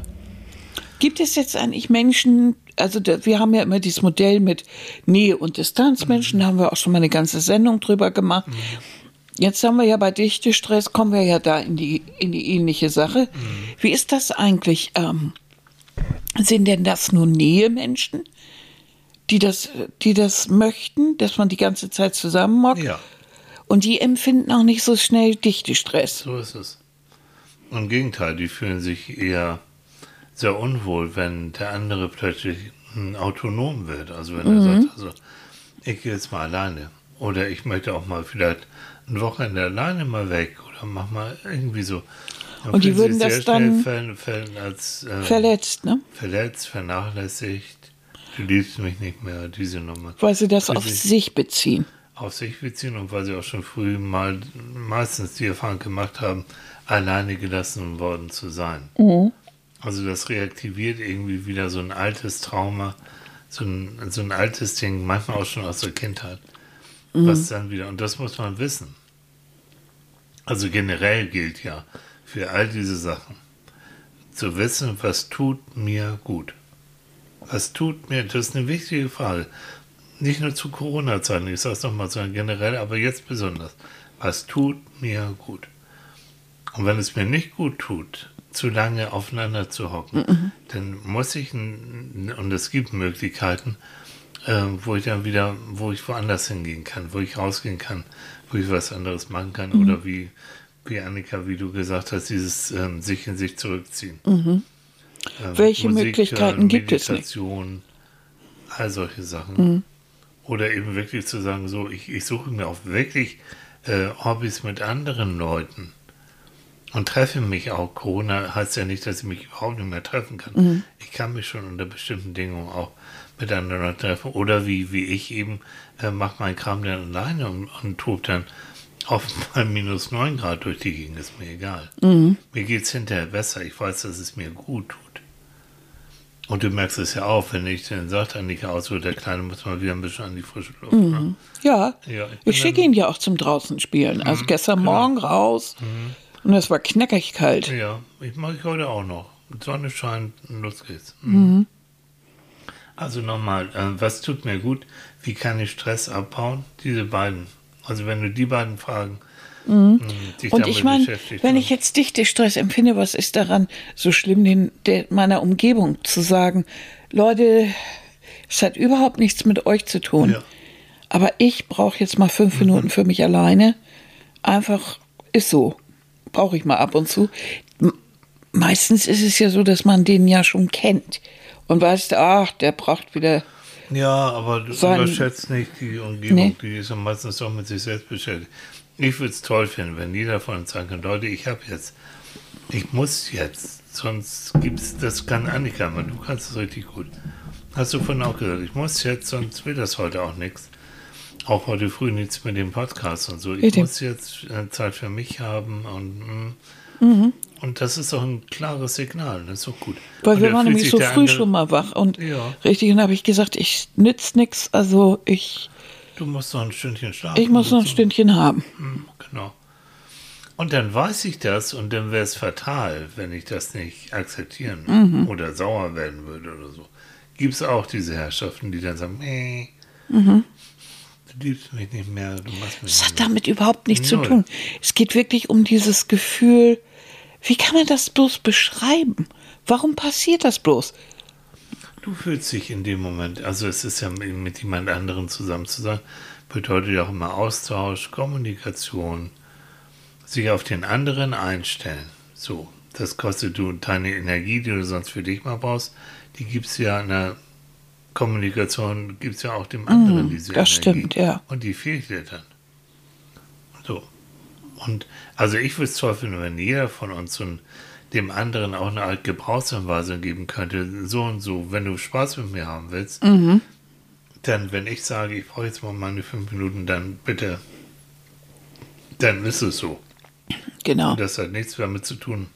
Gibt es jetzt eigentlich Menschen, also wir haben ja immer dieses Modell mit Nähe und Distanz. Menschen, mhm. da haben wir auch schon mal eine ganze Sendung drüber gemacht. Mhm. Jetzt haben wir ja bei Dichtestress, kommen wir ja da in die, in die ähnliche Sache. Mhm. Wie ist das eigentlich? Ähm, sind denn das nur Nähemenschen, die das, die das möchten, dass man die ganze Zeit zusammen mag? Ja. Und die empfinden auch nicht so schnell Dichtestress. So ist es. Im Gegenteil, die fühlen sich eher sehr unwohl, wenn der andere plötzlich autonom wird. Also wenn er mhm. sagt, also ich gehe jetzt mal alleine. Oder ich möchte auch mal vielleicht ein Wochenende alleine mal weg oder mach mal irgendwie so. Dann und die würden das dann ver, ver, als, äh, verletzt, ne? Verletzt, vernachlässigt. Du liebst mich nicht mehr, diese Nummer. Weil sie das auf sich, sich beziehen. Auf sich beziehen und weil sie auch schon früh mal meistens die Erfahrung gemacht haben, alleine gelassen worden zu sein. Mhm. Also das reaktiviert irgendwie wieder so ein altes Trauma, so ein, so ein altes Ding, manchmal auch schon aus der Kindheit mhm. was dann wieder, und das muss man wissen. Also generell gilt ja für all diese Sachen, zu wissen, was tut mir gut. Was tut mir, das ist eine wichtige Frage. Nicht nur zu Corona-Zeiten, ich sage es nochmal, sondern generell, aber jetzt besonders. Was tut mir gut? Und wenn es mir nicht gut tut, zu lange aufeinander zu hocken, mhm. dann muss ich, und es gibt Möglichkeiten, äh, wo ich dann wieder, wo ich woanders hingehen kann, wo ich rausgehen kann, wo ich was anderes machen kann mhm. oder wie, wie Annika, wie du gesagt hast, dieses ähm, sich in sich zurückziehen. Mhm. Ähm, Welche Musik, Möglichkeiten gibt es nicht? All solche Sachen. Oder eben wirklich zu sagen, so, ich, ich suche mir auch wirklich äh, Hobbys mit anderen Leuten und treffe mich auch. Corona heißt ja nicht, dass ich mich überhaupt nicht mehr treffen kann. Ich kann mich schon unter bestimmten Bedingungen auch mit anderen Leuten treffen. Oder wie, wie ich eben, äh, mache meinen Kram dann alleine und, und tob dann auf mal minus 9 Grad durch die Gegend, ist mir egal. Mir geht es hinterher besser. Ich weiß, dass es mir gut tut. Und du merkst es ja auch, wenn ich dann sage, Annika aus, so der Kleine muss mal wieder ein bisschen an die frische Luft. Ne? Ja, Ja, ich ich schicke ihn ja auch zum draußen spielen. Also gestern genau. Morgen raus und es war knackig kalt. Ja, ich mache ich heute auch noch. Sonne scheint, los geht's. Mhm. Also nochmal, äh, was tut mir gut? Wie kann ich Stress abbauen? Diese beiden. Also wenn du die beiden Fragen mh, dich Und ich meine, beschäftigt wenn ich jetzt Dichte-Stress empfinde, was ist daran so schlimm, den, der, meiner Umgebung zu sagen, Leute, es hat überhaupt nichts mit euch zu tun. Ja. Aber ich brauche jetzt mal Mhm. fünf Minuten für mich alleine. Einfach ist so. Brauche ich mal ab und zu. Meistens ist es ja so, dass man den ja schon kennt. Und weißt, ach, der braucht wieder. Ja, aber du Sein- überschätzt nicht die Umgebung, Nee. die ist meistens doch mit sich selbst beschäftigt. Ich würde es toll finden, wenn jeder von uns sagen kann, Leute, ich habe jetzt, ich muss jetzt, sonst gibt's, das kann Annika, aber du kannst es richtig gut. Hast du vorhin auch gesagt, ich muss jetzt, sonst wird das heute auch nichts. Auch heute früh nichts mit dem Podcast und so. Ich Bitte. muss jetzt äh, Zeit für mich haben und mm. Mhm. Und das ist doch ein klares Signal, das ist doch gut. Weil und wir waren nämlich so früh andere- schon mal wach. Und Ja. richtig, und habe ich gesagt, ich nütz nix, also ich, Du musst noch ein Stündchen schlafen. ich muss noch ein. Stündchen haben. Hm, Genau. Und dann weiß ich das und dann wäre es fatal, wenn ich das nicht akzeptieren Mhm. oder sauer werden würde oder so. Gibt es auch diese Herrschaften, die dann sagen, nee, Mhm. du liebst mich nicht mehr, du machst mich Das hat damit überhaupt nichts zu Null. tun. Es geht wirklich um dieses Gefühl, wie kann man das bloß beschreiben? Warum passiert das bloß? Du fühlst dich in dem Moment, also es ist ja mit jemand anderem zusammen zu sein, bedeutet ja auch immer Austausch, Kommunikation, sich auf den anderen einstellen. So, das kostet du deine Energie, die du sonst für dich mal brauchst, die gibt es ja in der Kommunikation, gibt es ja auch dem anderen diese Mm, das Energie. stimmt, ja. Und die fehlt dir dann. Und also ich würde es toll finden, wenn jeder von uns ein, dem anderen auch eine Art Gebrauchsanweisung geben könnte, so und so, wenn du Spaß mit mir haben willst, Mhm. dann, wenn ich sage, ich brauche jetzt mal meine fünf Minuten, dann bitte, dann ist es so. Genau. Und das hat nichts damit zu tun,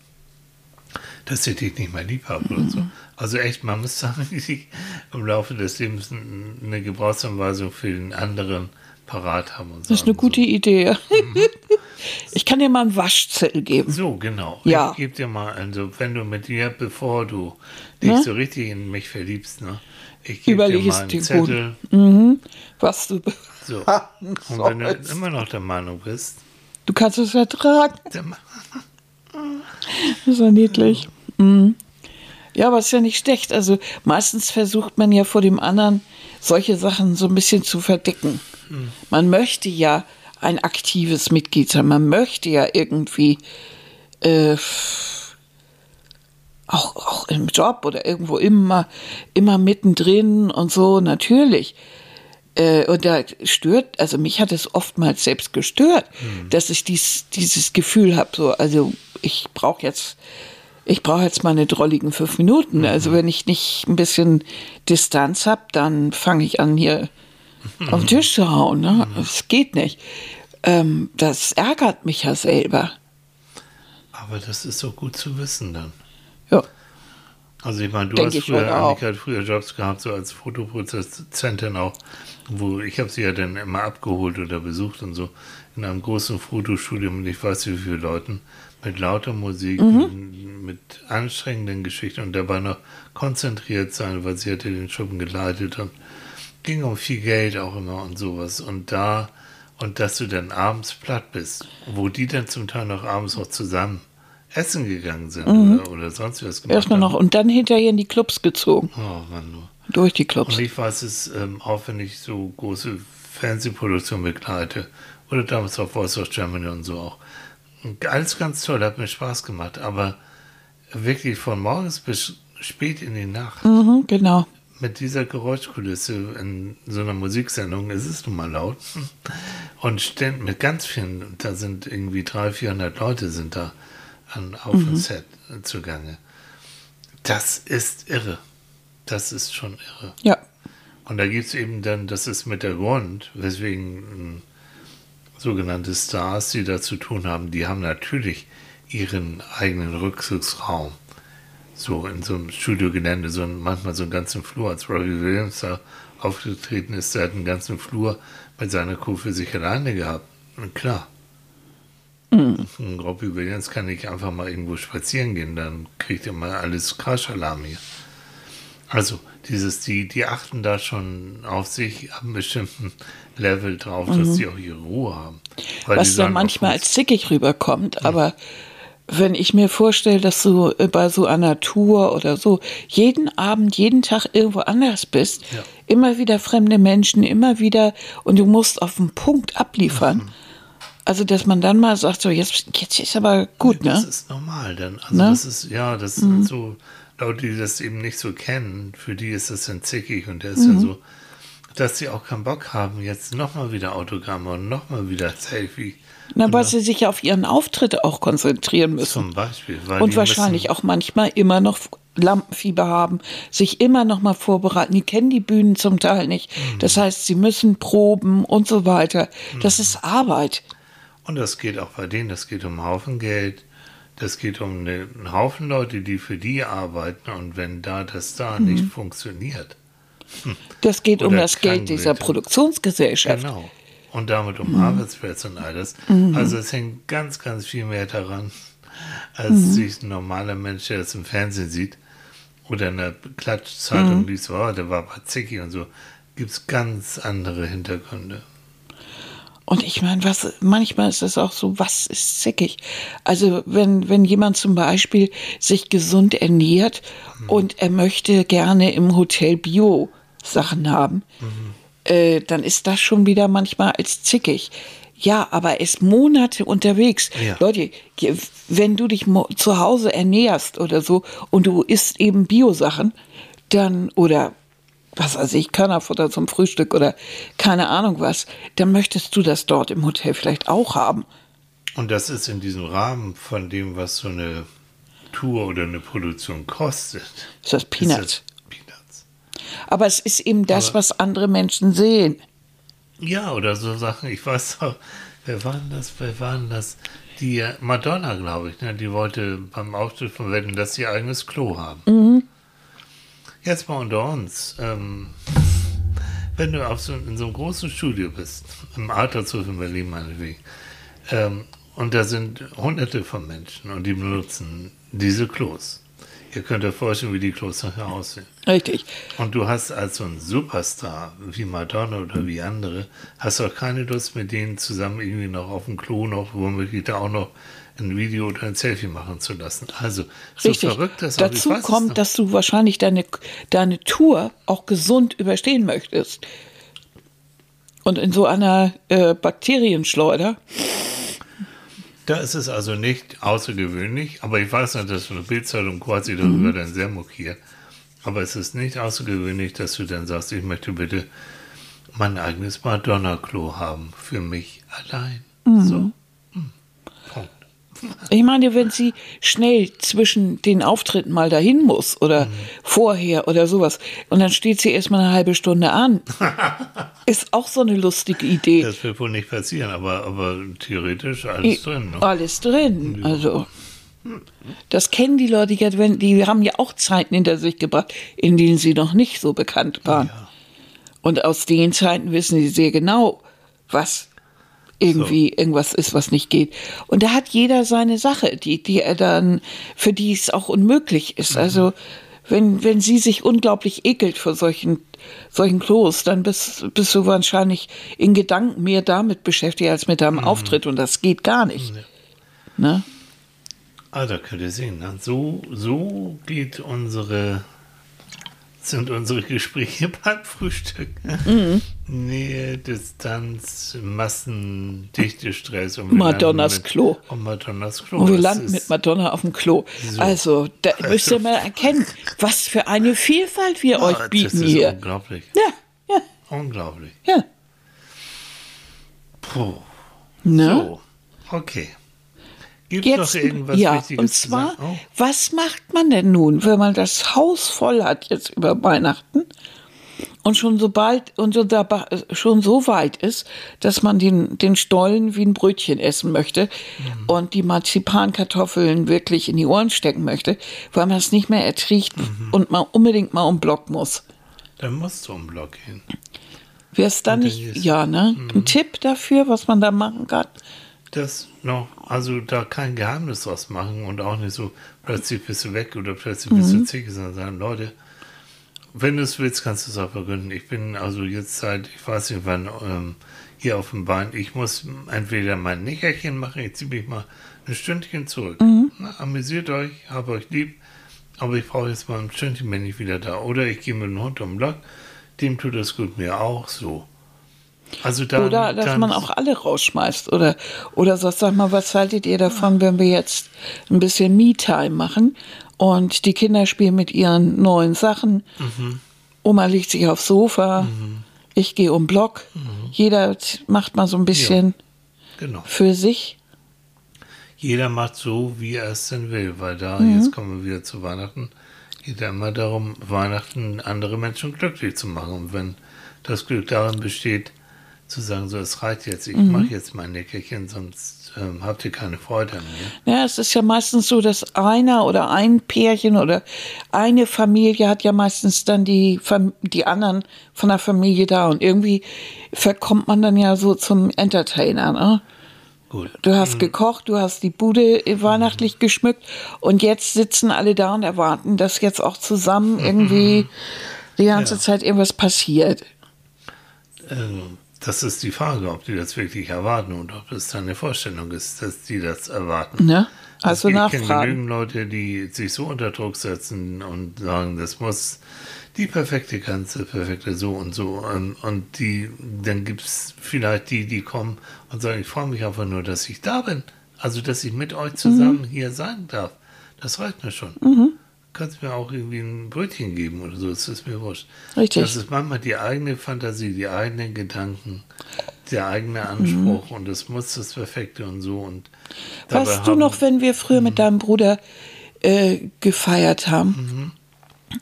dass ich dich nicht mehr lieb habe oder Mhm. so. Also echt, man muss sagen, ich im Laufe des Lebens eine Gebrauchsanweisung für den anderen parat haben. Und Das ist eine gute Idee. Ich kann dir mal einen Waschzettel geben. So, genau. Ja. Ich gebe dir mal, also wenn du mit dir, bevor du dich Ne? so richtig in mich verliebst, ne? Ich gebe dir mal einen Zettel. gut. Was du, So. Und wenn du immer noch der Meinung bist, du kannst es ertragen. Das ist ja niedlich. Mhm. Ja, aber es ist ja nicht schlecht. Also meistens versucht man ja vor dem anderen solche Sachen so ein bisschen zu verdecken. Man möchte ja ein aktives Mitglied sein. Man möchte ja irgendwie äh, auch, auch im Job oder irgendwo immer, immer mittendrin und so, natürlich. Äh, und da stört, also mich hat es oftmals selbst gestört, dass ich dies, dieses Gefühl habe, so, also ich brauche jetzt, ich brauche jetzt meine drolligen fünf Minuten. Also wenn ich nicht ein bisschen Distanz habe, dann fange ich an, hier auf den Tisch zu hauen. Ne? Das geht nicht. Ähm, das ärgert mich ja selber. aber das ist so gut zu wissen dann. Ja. Also ich meine, du Denk hast früher. Annika hat früher Jobs gehabt, so als Fotoproduzentin auch, wo ich habe sie ja dann immer abgeholt oder besucht und so in einem großen Fotostudio mit ich weiß wie vielen Leuten, mit lauter Musik, Mhm. mit anstrengenden Geschichten und dabei noch konzentriert sein, weil sie hatte den Schuppen geleitet und ging um viel Geld auch immer und sowas. Und da, und dass du dann abends platt bist, wo die dann zum Teil noch abends auch zusammen essen gegangen sind oder, oder sonst was gemacht Mhm. Erstmal noch haben. und dann hinterher in die Clubs gezogen. Oh Mann, nur. Durch die Clubs. Und ich weiß es, ähm, auch wenn ich so große Fernsehproduktionen begleite oder damals auch Voice of Germany und so auch. Und Alles ganz toll, hat mir Spaß gemacht, aber wirklich von morgens bis spät in die Nacht Mhm, genau. Mit dieser Geräuschkulisse in so einer Musiksendung ist es nun mal laut. Und ständ, mit ganz vielen, da sind irgendwie 300, 400 Leute sind da an, auf dem Set zugange. Das ist irre. Das ist schon irre. Ja. Und da gibt es eben dann, das ist mit der Grund, weswegen ähm, sogenannte Stars, die da zu tun haben, die haben natürlich ihren eigenen Rückzugsraum. So in so einem Studiogelände, so ein, manchmal so einen ganzen Flur. Als Robbie Williams da aufgetreten ist, der hat einen ganzen Flur mit seiner Crew für sich alleine gehabt. Und klar. Und Robbie Williams kann nicht einfach mal irgendwo spazieren gehen, dann kriegt er mal alles Crashalarm hier. Also, dieses, die, die achten da schon auf sich ab einem bestimmten Level drauf, dass sie auch ihre Ruhe haben. Was auch manchmal uns- als zickig rüberkommt, aber wenn ich mir vorstelle, dass du äh, bei so einer Tour oder so jeden Abend, jeden Tag irgendwo anders bist, Ja. immer wieder fremde Menschen, immer wieder und du musst auf den Punkt abliefern. Mhm. Also, dass man dann mal sagt, so jetzt, jetzt ist aber gut, Das ne? ist normal dann. Also Ne? das ist, ja, das sind so Leute, die das eben nicht so kennen, für die ist das dann zickig und der ist ja so, dass sie auch keinen Bock haben, jetzt nochmal wieder Autogramme und nochmal wieder Selfie. Na, weil sie sich ja auf ihren Auftritt auch konzentrieren müssen. Zum Beispiel. Und wahrscheinlich müssen, auch manchmal immer noch Lampenfieber haben, sich immer noch mal vorbereiten. Die kennen die Bühnen zum Teil nicht. Mhm. Das heißt, sie müssen proben und so weiter. Das ist Arbeit. Und das geht auch bei denen, das geht um einen Haufen Geld. Das geht um eine, einen Haufen Leute, die für die arbeiten. Und wenn da das da nicht Mhm. funktioniert, Das geht um das Geld dieser. Produktionsgesellschaft. Genau. Und damit um Mhm. Arbeitsplätze und all das. Also es hängt ganz, ganz viel mehr daran, als Mhm. sich ein normaler Mensch, der das im Fernsehen sieht oder in der Klatschzeitung Mhm. liest, oh, der war bei Zicki und so, gibt es ganz andere Hintergründe. Und ich meine, was manchmal ist es auch so, was ist zickig? Also wenn, wenn jemand zum Beispiel sich gesund ernährt und er möchte gerne im Hotel Bio-Sachen haben, äh, dann ist das schon wieder manchmal als zickig. Ja, aber er ist Monate unterwegs. Ja. Leute, wenn du dich zu Hause ernährst oder so und du isst eben Bio-Sachen, dann oder was weiß ich, Körnerfutter zum Frühstück oder keine Ahnung was, dann möchtest du das dort im Hotel vielleicht auch haben. Und das ist in diesem Rahmen von dem, was so eine Tour oder eine Produktion kostet. Ist das ist Peanuts? das Peanuts. Aber es ist eben das, Aber- was andere Menschen sehen. Ja, oder so Sachen, ich weiß auch, wer war denn das, wer war denn das? Die äh, Madonna, glaube ich, ne? die wollte beim Auftritt von Wetten, dass sie ihr eigenes Klo haben. Jetzt mal unter uns. Ähm, wenn du auf so, in so einem großen Studio bist, im Arterzhof in Berlin meinetwegen, ähm, und da sind hunderte von Menschen und die benutzen diese Klos. Ihr könnt euch vorstellen, wie die Klos nachher aussehen. Richtig. Und du hast als so ein Superstar wie Madonna oder wie andere, hast auch keine Lust mit denen zusammen irgendwie noch auf dem Klo noch, womöglich da auch noch ein Video oder ein Selfie machen zu lassen. Also, so Richtig. verrückt das auch Dazu es kommt, dass du wahrscheinlich deine, deine Tour auch gesund überstehen möchtest. Und in so einer äh, Bakterienschleuder, Da ist es also nicht außergewöhnlich, aber ich weiß nicht, dass du eine Bildzeitung quasi Mhm. darüber dann sehr mokiert. Aber es ist nicht außergewöhnlich, dass du dann sagst, ich möchte bitte mein eigenes Madonna-Klo haben für mich allein. Mhm. So. Ich meine, wenn sie schnell zwischen den Auftritten mal dahin muss oder Mhm. vorher oder sowas und dann steht sie erstmal eine halbe Stunde an, ist auch so eine lustige Idee. Das wird wohl nicht passieren, aber, aber theoretisch alles drin. Ne? Alles drin. Also, das kennen die Leute ja, wenn, die haben ja auch Zeiten hinter sich gebracht, in denen sie noch nicht so bekannt waren. Ja. Und aus den Zeiten wissen sie sehr genau, was irgendwie irgendwas ist, was nicht geht. Und da hat jeder seine Sache, die, die er dann, für die es auch unmöglich ist. Mhm. Also, wenn, wenn sie sich unglaublich ekelt vor solchen, solchen Klos, dann bist, bist du wahrscheinlich in Gedanken mehr damit beschäftigt als mit Mhm. deinem Auftritt und das geht gar nicht. Ne? Ah, da könnt ihr sehen. Ne? So, so geht unsere sind unsere Gespräche beim Frühstück. Mhm. Nähe, Distanz, Massendichte, Stress. Und Madonnas mit, Klo. Und Madonnas Klo. Und wir landen mit Madonna auf dem Klo. So. Also, da also. müsst ihr mal erkennen, was für eine Vielfalt wir ja, euch bieten das ist hier. unglaublich. Ja, ja. Unglaublich. Ja. Puh. Ne? So, okay. Gibt es noch irgendwas ja, Wichtiges und zwar, oh. was macht man denn nun, wenn man das Haus voll hat jetzt über Weihnachten und schon so bald und so dabei, schon so weit ist, dass man den, den Stollen wie ein Brötchen essen möchte mhm. und die Marzipankartoffeln wirklich in die Ohren stecken möchte, weil man es nicht mehr erträgt mhm. und man unbedingt mal um Block muss. Dann musst du um Block hin. Wäre es dann nicht, ja, ne? Mhm. Ein Tipp dafür, was man da machen kann? Das noch, also da kein Geheimnis draus machen und auch nicht so, plötzlich bist du weg oder plötzlich bist mhm. du zickig, sondern sagen, Leute, wenn du es willst, kannst du es auch vergründen. Ich bin also jetzt seit, ich weiß nicht wann, ähm, hier auf dem Bein. Ich muss entweder mein Nickerchen machen, ich ziehe mich mal ein Stündchen zurück. Mhm. Na, amüsiert euch, hab euch lieb, aber ich brauche jetzt mal ein Stündchen, bin ich wieder da. Oder ich gehe mit dem Hund um den Block, dem tut das gut, mir auch so. Also dann, oder dass dann man auch alle rausschmeißt. Oder, oder so, sag mal, was haltet ihr davon, wenn wir jetzt ein bisschen Me-Time machen und die Kinder spielen mit ihren neuen Sachen. Mhm. Oma legt sich aufs Sofa, mhm. ich gehe um Block. Mhm. Jeder macht mal so ein bisschen ja, genau. für sich. Jeder macht so, wie er es denn will, weil da, mhm. jetzt kommen wir wieder zu Weihnachten, geht ja immer darum, Weihnachten andere Menschen glücklich zu machen. Und wenn das Glück darin besteht, zu sagen, so, es reicht jetzt, ich mhm. mache jetzt mein Nickerchen, sonst ähm, habt ihr keine Freude an mir. Ja, es ist ja meistens so, dass einer oder ein Pärchen oder eine Familie hat ja meistens dann die, die anderen von der Familie da und irgendwie verkommt man dann ja so zum Entertainer, ne? Gut. Du hast mhm. gekocht, du hast die Bude weihnachtlich mhm. geschmückt und jetzt sitzen alle da und erwarten, dass jetzt auch zusammen irgendwie mhm. die ganze ja. Zeit irgendwas passiert. Ähm, das ist die Frage, ob die das wirklich erwarten und ob es dann eine Vorstellung ist, dass die das erwarten. Ne? Also ich nachfragen. kenne genügend Leute, die sich so unter Druck setzen und sagen, das muss die perfekte Ganze, perfekte so und so. Und, und die, dann gibt es vielleicht die, die kommen und sagen, ich freue mich einfach nur, dass ich da bin. Also, dass ich mit euch zusammen mhm. hier sein darf. Das reicht mir schon. Mhm kannst mir auch irgendwie ein Brötchen geben oder so, das ist mir wurscht. Richtig. Das ist manchmal die eigene Fantasie, die eigenen Gedanken, der eigene Anspruch mhm. und es muss das Perfekte und so. Und weißt du noch, wenn wir früher mit mhm. deinem Bruder äh, gefeiert haben? Mhm.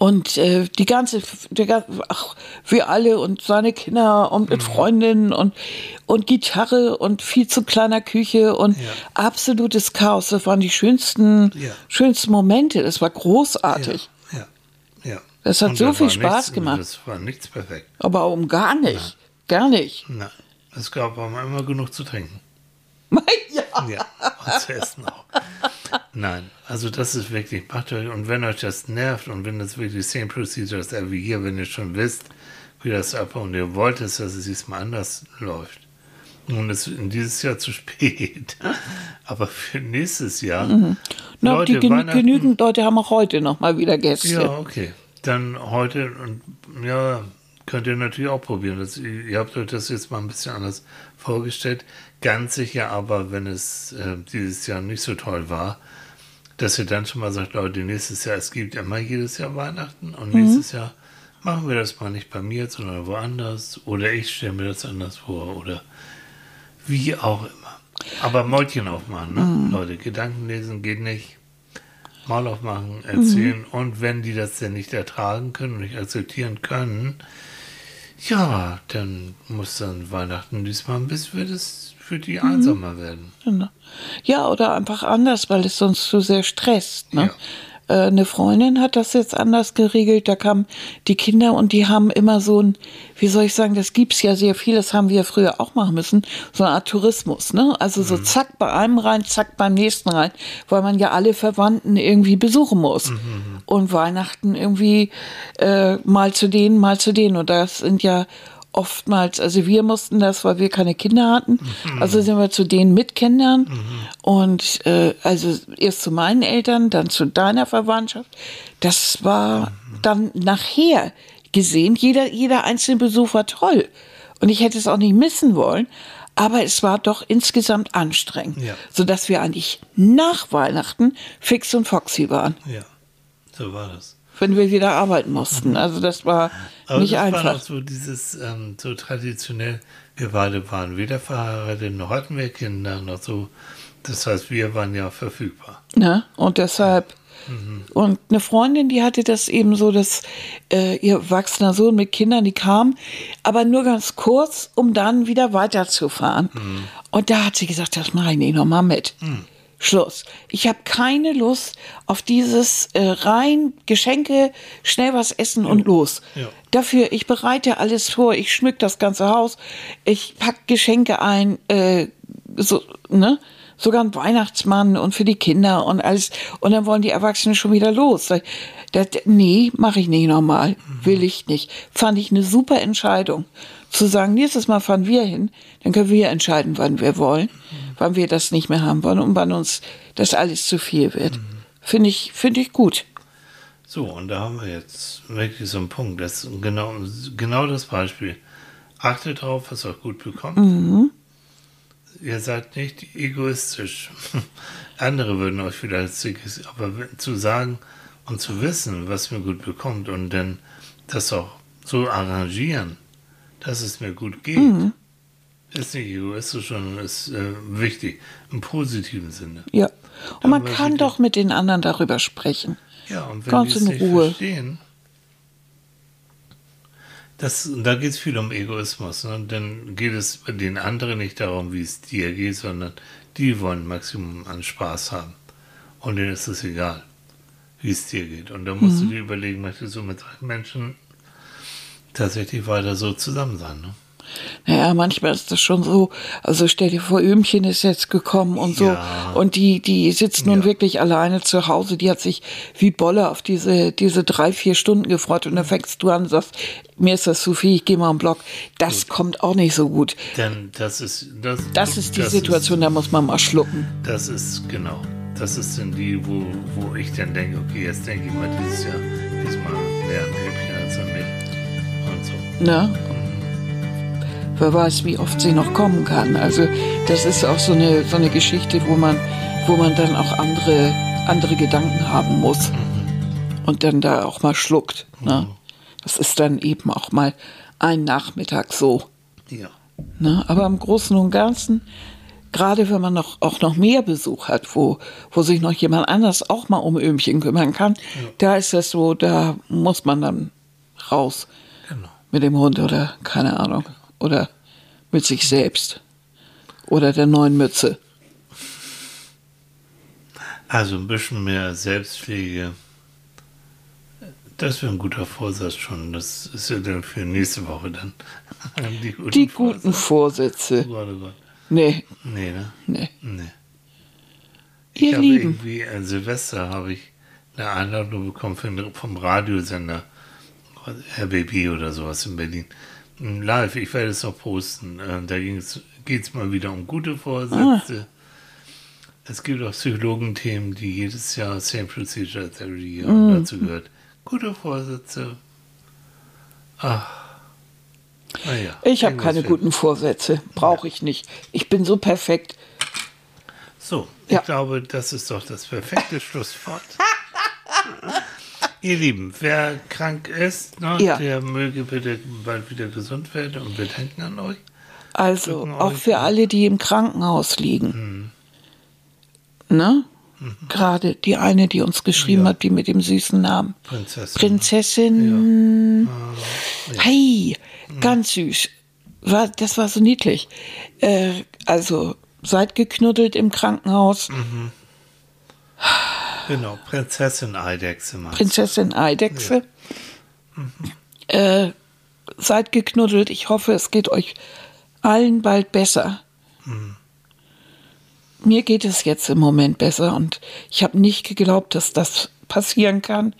Und äh, die ganze, der, ach, wir alle und seine Kinder und mit mhm. Freundinnen und, und Gitarre und viel zu kleiner Küche und ja. absolutes Chaos. Das waren die schönsten, ja. schönsten Momente. Das war großartig. Ja, ja. ja. Das hat und so viel Spaß nichts, gemacht. Das war nichts perfekt. Aber um gar nicht. Nein. Gar nicht. Nein. Es gab aber immer genug zu trinken. ja. Ja, und zu essen auch. Nein, also das ist wirklich, macht euch, und wenn euch das nervt und wenn das wirklich same procedures wie hier, wenn ihr schon wisst, wie das ab und ihr wollt es, dass es diesmal anders läuft. Nun ist dieses Jahr zu spät. Aber für nächstes Jahr. Mhm. No, Leute, die gen genügend Leute haben auch heute noch mal wieder Gäste. Ja, okay. Dann heute und ja, könnt ihr natürlich auch probieren. Das, ihr habt euch das jetzt mal ein bisschen anders vorgestellt. Ganz sicher aber, wenn es äh, dieses Jahr nicht so toll war, dass ihr dann schon mal sagt, Leute, nächstes Jahr, es gibt immer jedes Jahr Weihnachten und mhm. nächstes Jahr machen wir das mal nicht bei mir, sondern woanders oder ich stelle mir das anders vor oder wie auch immer. Aber Mäulchen aufmachen, ne? Mhm. Leute, Gedanken lesen geht nicht. Mal aufmachen, erzählen mhm. und wenn die das denn nicht ertragen können und nicht akzeptieren können, ja, dann muss dann Weihnachten diesmal ein bisschen, wird es für die mhm. einsamer werden. Genau. Ja, oder einfach anders, weil es sonst zu sehr stresst. Ne? Ja. Äh, eine Freundin hat das jetzt anders geregelt. Da kamen die Kinder und die haben immer so ein, wie soll ich sagen, das gibt es ja sehr viel, das haben wir früher auch machen müssen, so eine Art Tourismus. Ne? Also so mhm. zack bei einem rein, zack beim nächsten rein, weil man ja alle Verwandten irgendwie besuchen muss. Mhm. Und Weihnachten irgendwie äh, mal zu denen, mal zu denen. Und das sind ja oftmals, also wir mussten das, weil wir keine Kinder hatten. Mhm. Also sind wir zu denen mit Kindern mhm. und äh, also erst zu meinen Eltern, dann zu deiner Verwandtschaft. Das war, mhm. dann nachher gesehen, jeder, jeder einzelne Besuch war toll. Und ich hätte es auch nicht missen wollen. Aber es war doch insgesamt anstrengend, Ja. sodass wir eigentlich nach Weihnachten fix und foxy waren, Ja, so war das. Wenn wir wieder arbeiten mussten. Also das war Aber nicht das war einfach. noch so dieses, ähm, so traditionell, wir beide waren weder verheiratet, noch hatten wir Kinder, noch so. Das heißt, wir waren ja verfügbar. Ne? Und deshalb. Und eine Freundin, die hatte das eben so, dass äh, ihr erwachsener Sohn mit Kindern, die kam, aber nur ganz kurz, um dann wieder weiterzufahren. Und da hat sie gesagt, das mache ich nicht nochmal mit. Schluss. Ich habe keine Lust auf dieses äh, rein Geschenke, schnell was essen und los. Ja. Dafür, ich bereite alles vor, ich schmück das ganze Haus, ich pack Geschenke ein, äh, so, ne? Sogar ein Weihnachtsmann und für die Kinder und alles. Und dann wollen die Erwachsenen schon wieder los. Das, nee, mache ich nicht nochmal. Will ich nicht. Fand ich eine super Entscheidung. Zu sagen, nächstes Mal fahren wir hin, dann können wir entscheiden, wann wir wollen, wann wir das nicht mehr haben wollen und wann uns das alles zu viel wird. Finde ich, finde ich gut. So, und da haben wir jetzt wirklich so einen Punkt. Das ist genau, genau das Beispiel. Achtet darauf, was ihr gut bekommt. Ihr seid nicht egoistisch. Andere würden euch vielleicht, aber zu sagen und zu wissen, was mir gut bekommt und dann das auch so arrangieren, dass es mir gut geht, ist nicht egoistisch, sondern ist äh, wichtig, im positiven Sinne. Ja. Und man Aber kann doch mit den anderen darüber sprechen. Ja, und wenn Ganz die es nicht Ruhe. verstehen, das, da geht es viel um Egoismus. Ne? Dann geht es den anderen nicht darum, wie es dir geht, sondern die wollen Maximum an Spaß haben. Und denen ist es egal, wie es dir geht. Und da musst Mhm. du dir überlegen, möchtest du mit Menschen tatsächlich weiter so zusammen sein. Ne? Naja, manchmal ist das schon so. Also stell dir vor, Öhmchen ist jetzt gekommen und so. Ja. Und die, die sitzt nun Ja. wirklich alleine zu Hause. Die hat sich wie Bolle auf diese, diese drei, vier Stunden gefreut. Und dann fängst du an und sagst, mir ist das zu viel, ich gehe mal am Block. Das kommt auch nicht so gut. Denn das ist das, Das ist die Situation, da muss man mal schlucken. Das ist genau. Das ist dann die, wo, wo ich dann denke, okay, jetzt denke ich mal dieses Jahr diesmal mehr an Häppchen als mich. Und so. Ne? Wer weiß, wie oft sie noch kommen kann. Also das ist auch so eine, so eine Geschichte, wo man, wo man dann auch andere, andere Gedanken haben muss. Und dann da auch mal schluckt. Ne? Das ist dann eben auch mal ein Nachmittag so. Ja. Ne? Aber im Großen und Ganzen, gerade wenn man noch, auch noch mehr Besuch hat, wo, wo sich noch jemand anders auch mal um Öhmchen kümmern kann, da ist das so, da muss man dann raus Genau. mit dem Hund oder keine Ahnung. Oder mit sich selbst. Oder der neuen Mütze. Also ein bisschen mehr Selbstpflege. Das wäre ein guter Vorsatz schon. Das ist ja dann für nächste Woche dann. Die guten, Die guten Vorsätze. Vorsätze. Oh Gott, oh Gott. Nee, Nee, ne? nee. Nee. Ich habe irgendwie an Silvester habe ich eine Einladung bekommen vom Radiosender RBB oder sowas in Berlin. Mm, Live, ich werde es noch posten. Äh, Da geht es mal wieder um gute Vorsätze. Es gibt auch Psychologenthemen, die jedes Jahr Same Procedure every year und dazu gehört. Gute Vorsätze. Ach. Naja. Ich habe keine guten Vorsätze. Brauche ich nicht. Ich bin so perfekt. So, ich Ja. glaube, das ist doch das perfekte Schlusswort. Ihr Lieben, wer krank ist, ne, Ja. der möge bitte bald wieder gesund werden und wir denken an euch. Also, auch euch für alle, die im Krankenhaus liegen. Ne? Gerade die eine, die uns geschrieben hat, die mit dem süßen Namen. Prinzessin. Prinzessin. Ja. Hey, ganz süß. War, das war so niedlich. Äh, also, seid geknuddelt im Krankenhaus. Genau, Prinzessin Eidechse? Prinzessin Eidechse. Äh, seid geknuddelt. Ich hoffe, es geht euch allen bald besser. Mir geht es jetzt im Moment besser und ich habe nicht geglaubt, dass das passieren kann.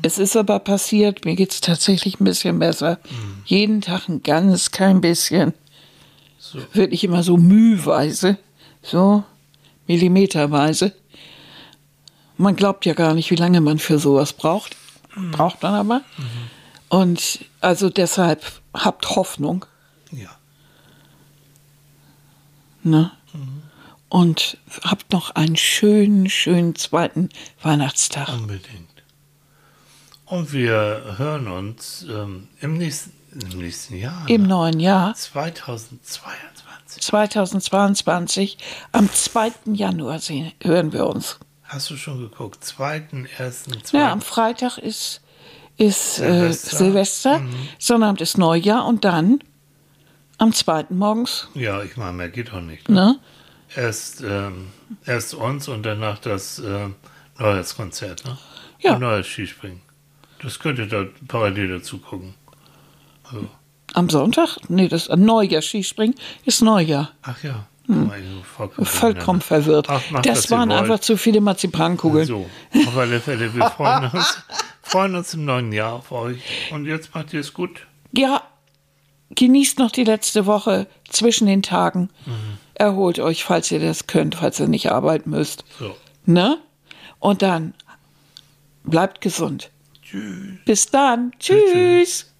Es ist aber passiert. Mir geht es tatsächlich ein bisschen besser. Jeden Tag ein ganz klein bisschen. So. Wirklich immer so mühweise, so millimeterweise. Man glaubt ja gar nicht, wie lange man für sowas braucht. Braucht man aber. Und also deshalb habt Hoffnung. Ja. Ne? Und habt noch einen schönen, schönen zweiten Weihnachtstag. Unbedingt. Und wir hören uns ähm, im, nächsten, im nächsten Jahr. Im ne? neuen Jahr 2022. 2022, am 2. Januar sehen, hören wir uns. Hast du schon geguckt? Zweiten, ersten, zweiten. Ja, am Freitag ist, ist Silvester, äh, Silvester Sonnabend ist Neujahr und dann am 2. morgens, Ja, ich meine, mehr geht doch nicht. ne? Erst, ähm, erst uns und danach das ähm, Neujahrskonzert, ne? Ja. Und Neues Skispringen. Das könnt ihr da parallel dazu gucken. Also, Am Sonntag? Nee, das Neujahr Skispringen ist Neujahr. ach ja. Hm. Vollkommen verwirrt. Ach, das ihr waren einfach zu viele Marzipankugeln. So, auf alle Fälle, wir freuen uns, freuen uns im neuen Jahr auf euch. Und jetzt macht ihr es gut. Ja, genießt noch die letzte Woche zwischen den Tagen. Erholt euch, falls ihr das könnt, falls ihr nicht arbeiten müsst. So, Ne? Und dann bleibt gesund. tschüss. Bis dann. Tschüss. Tschüss.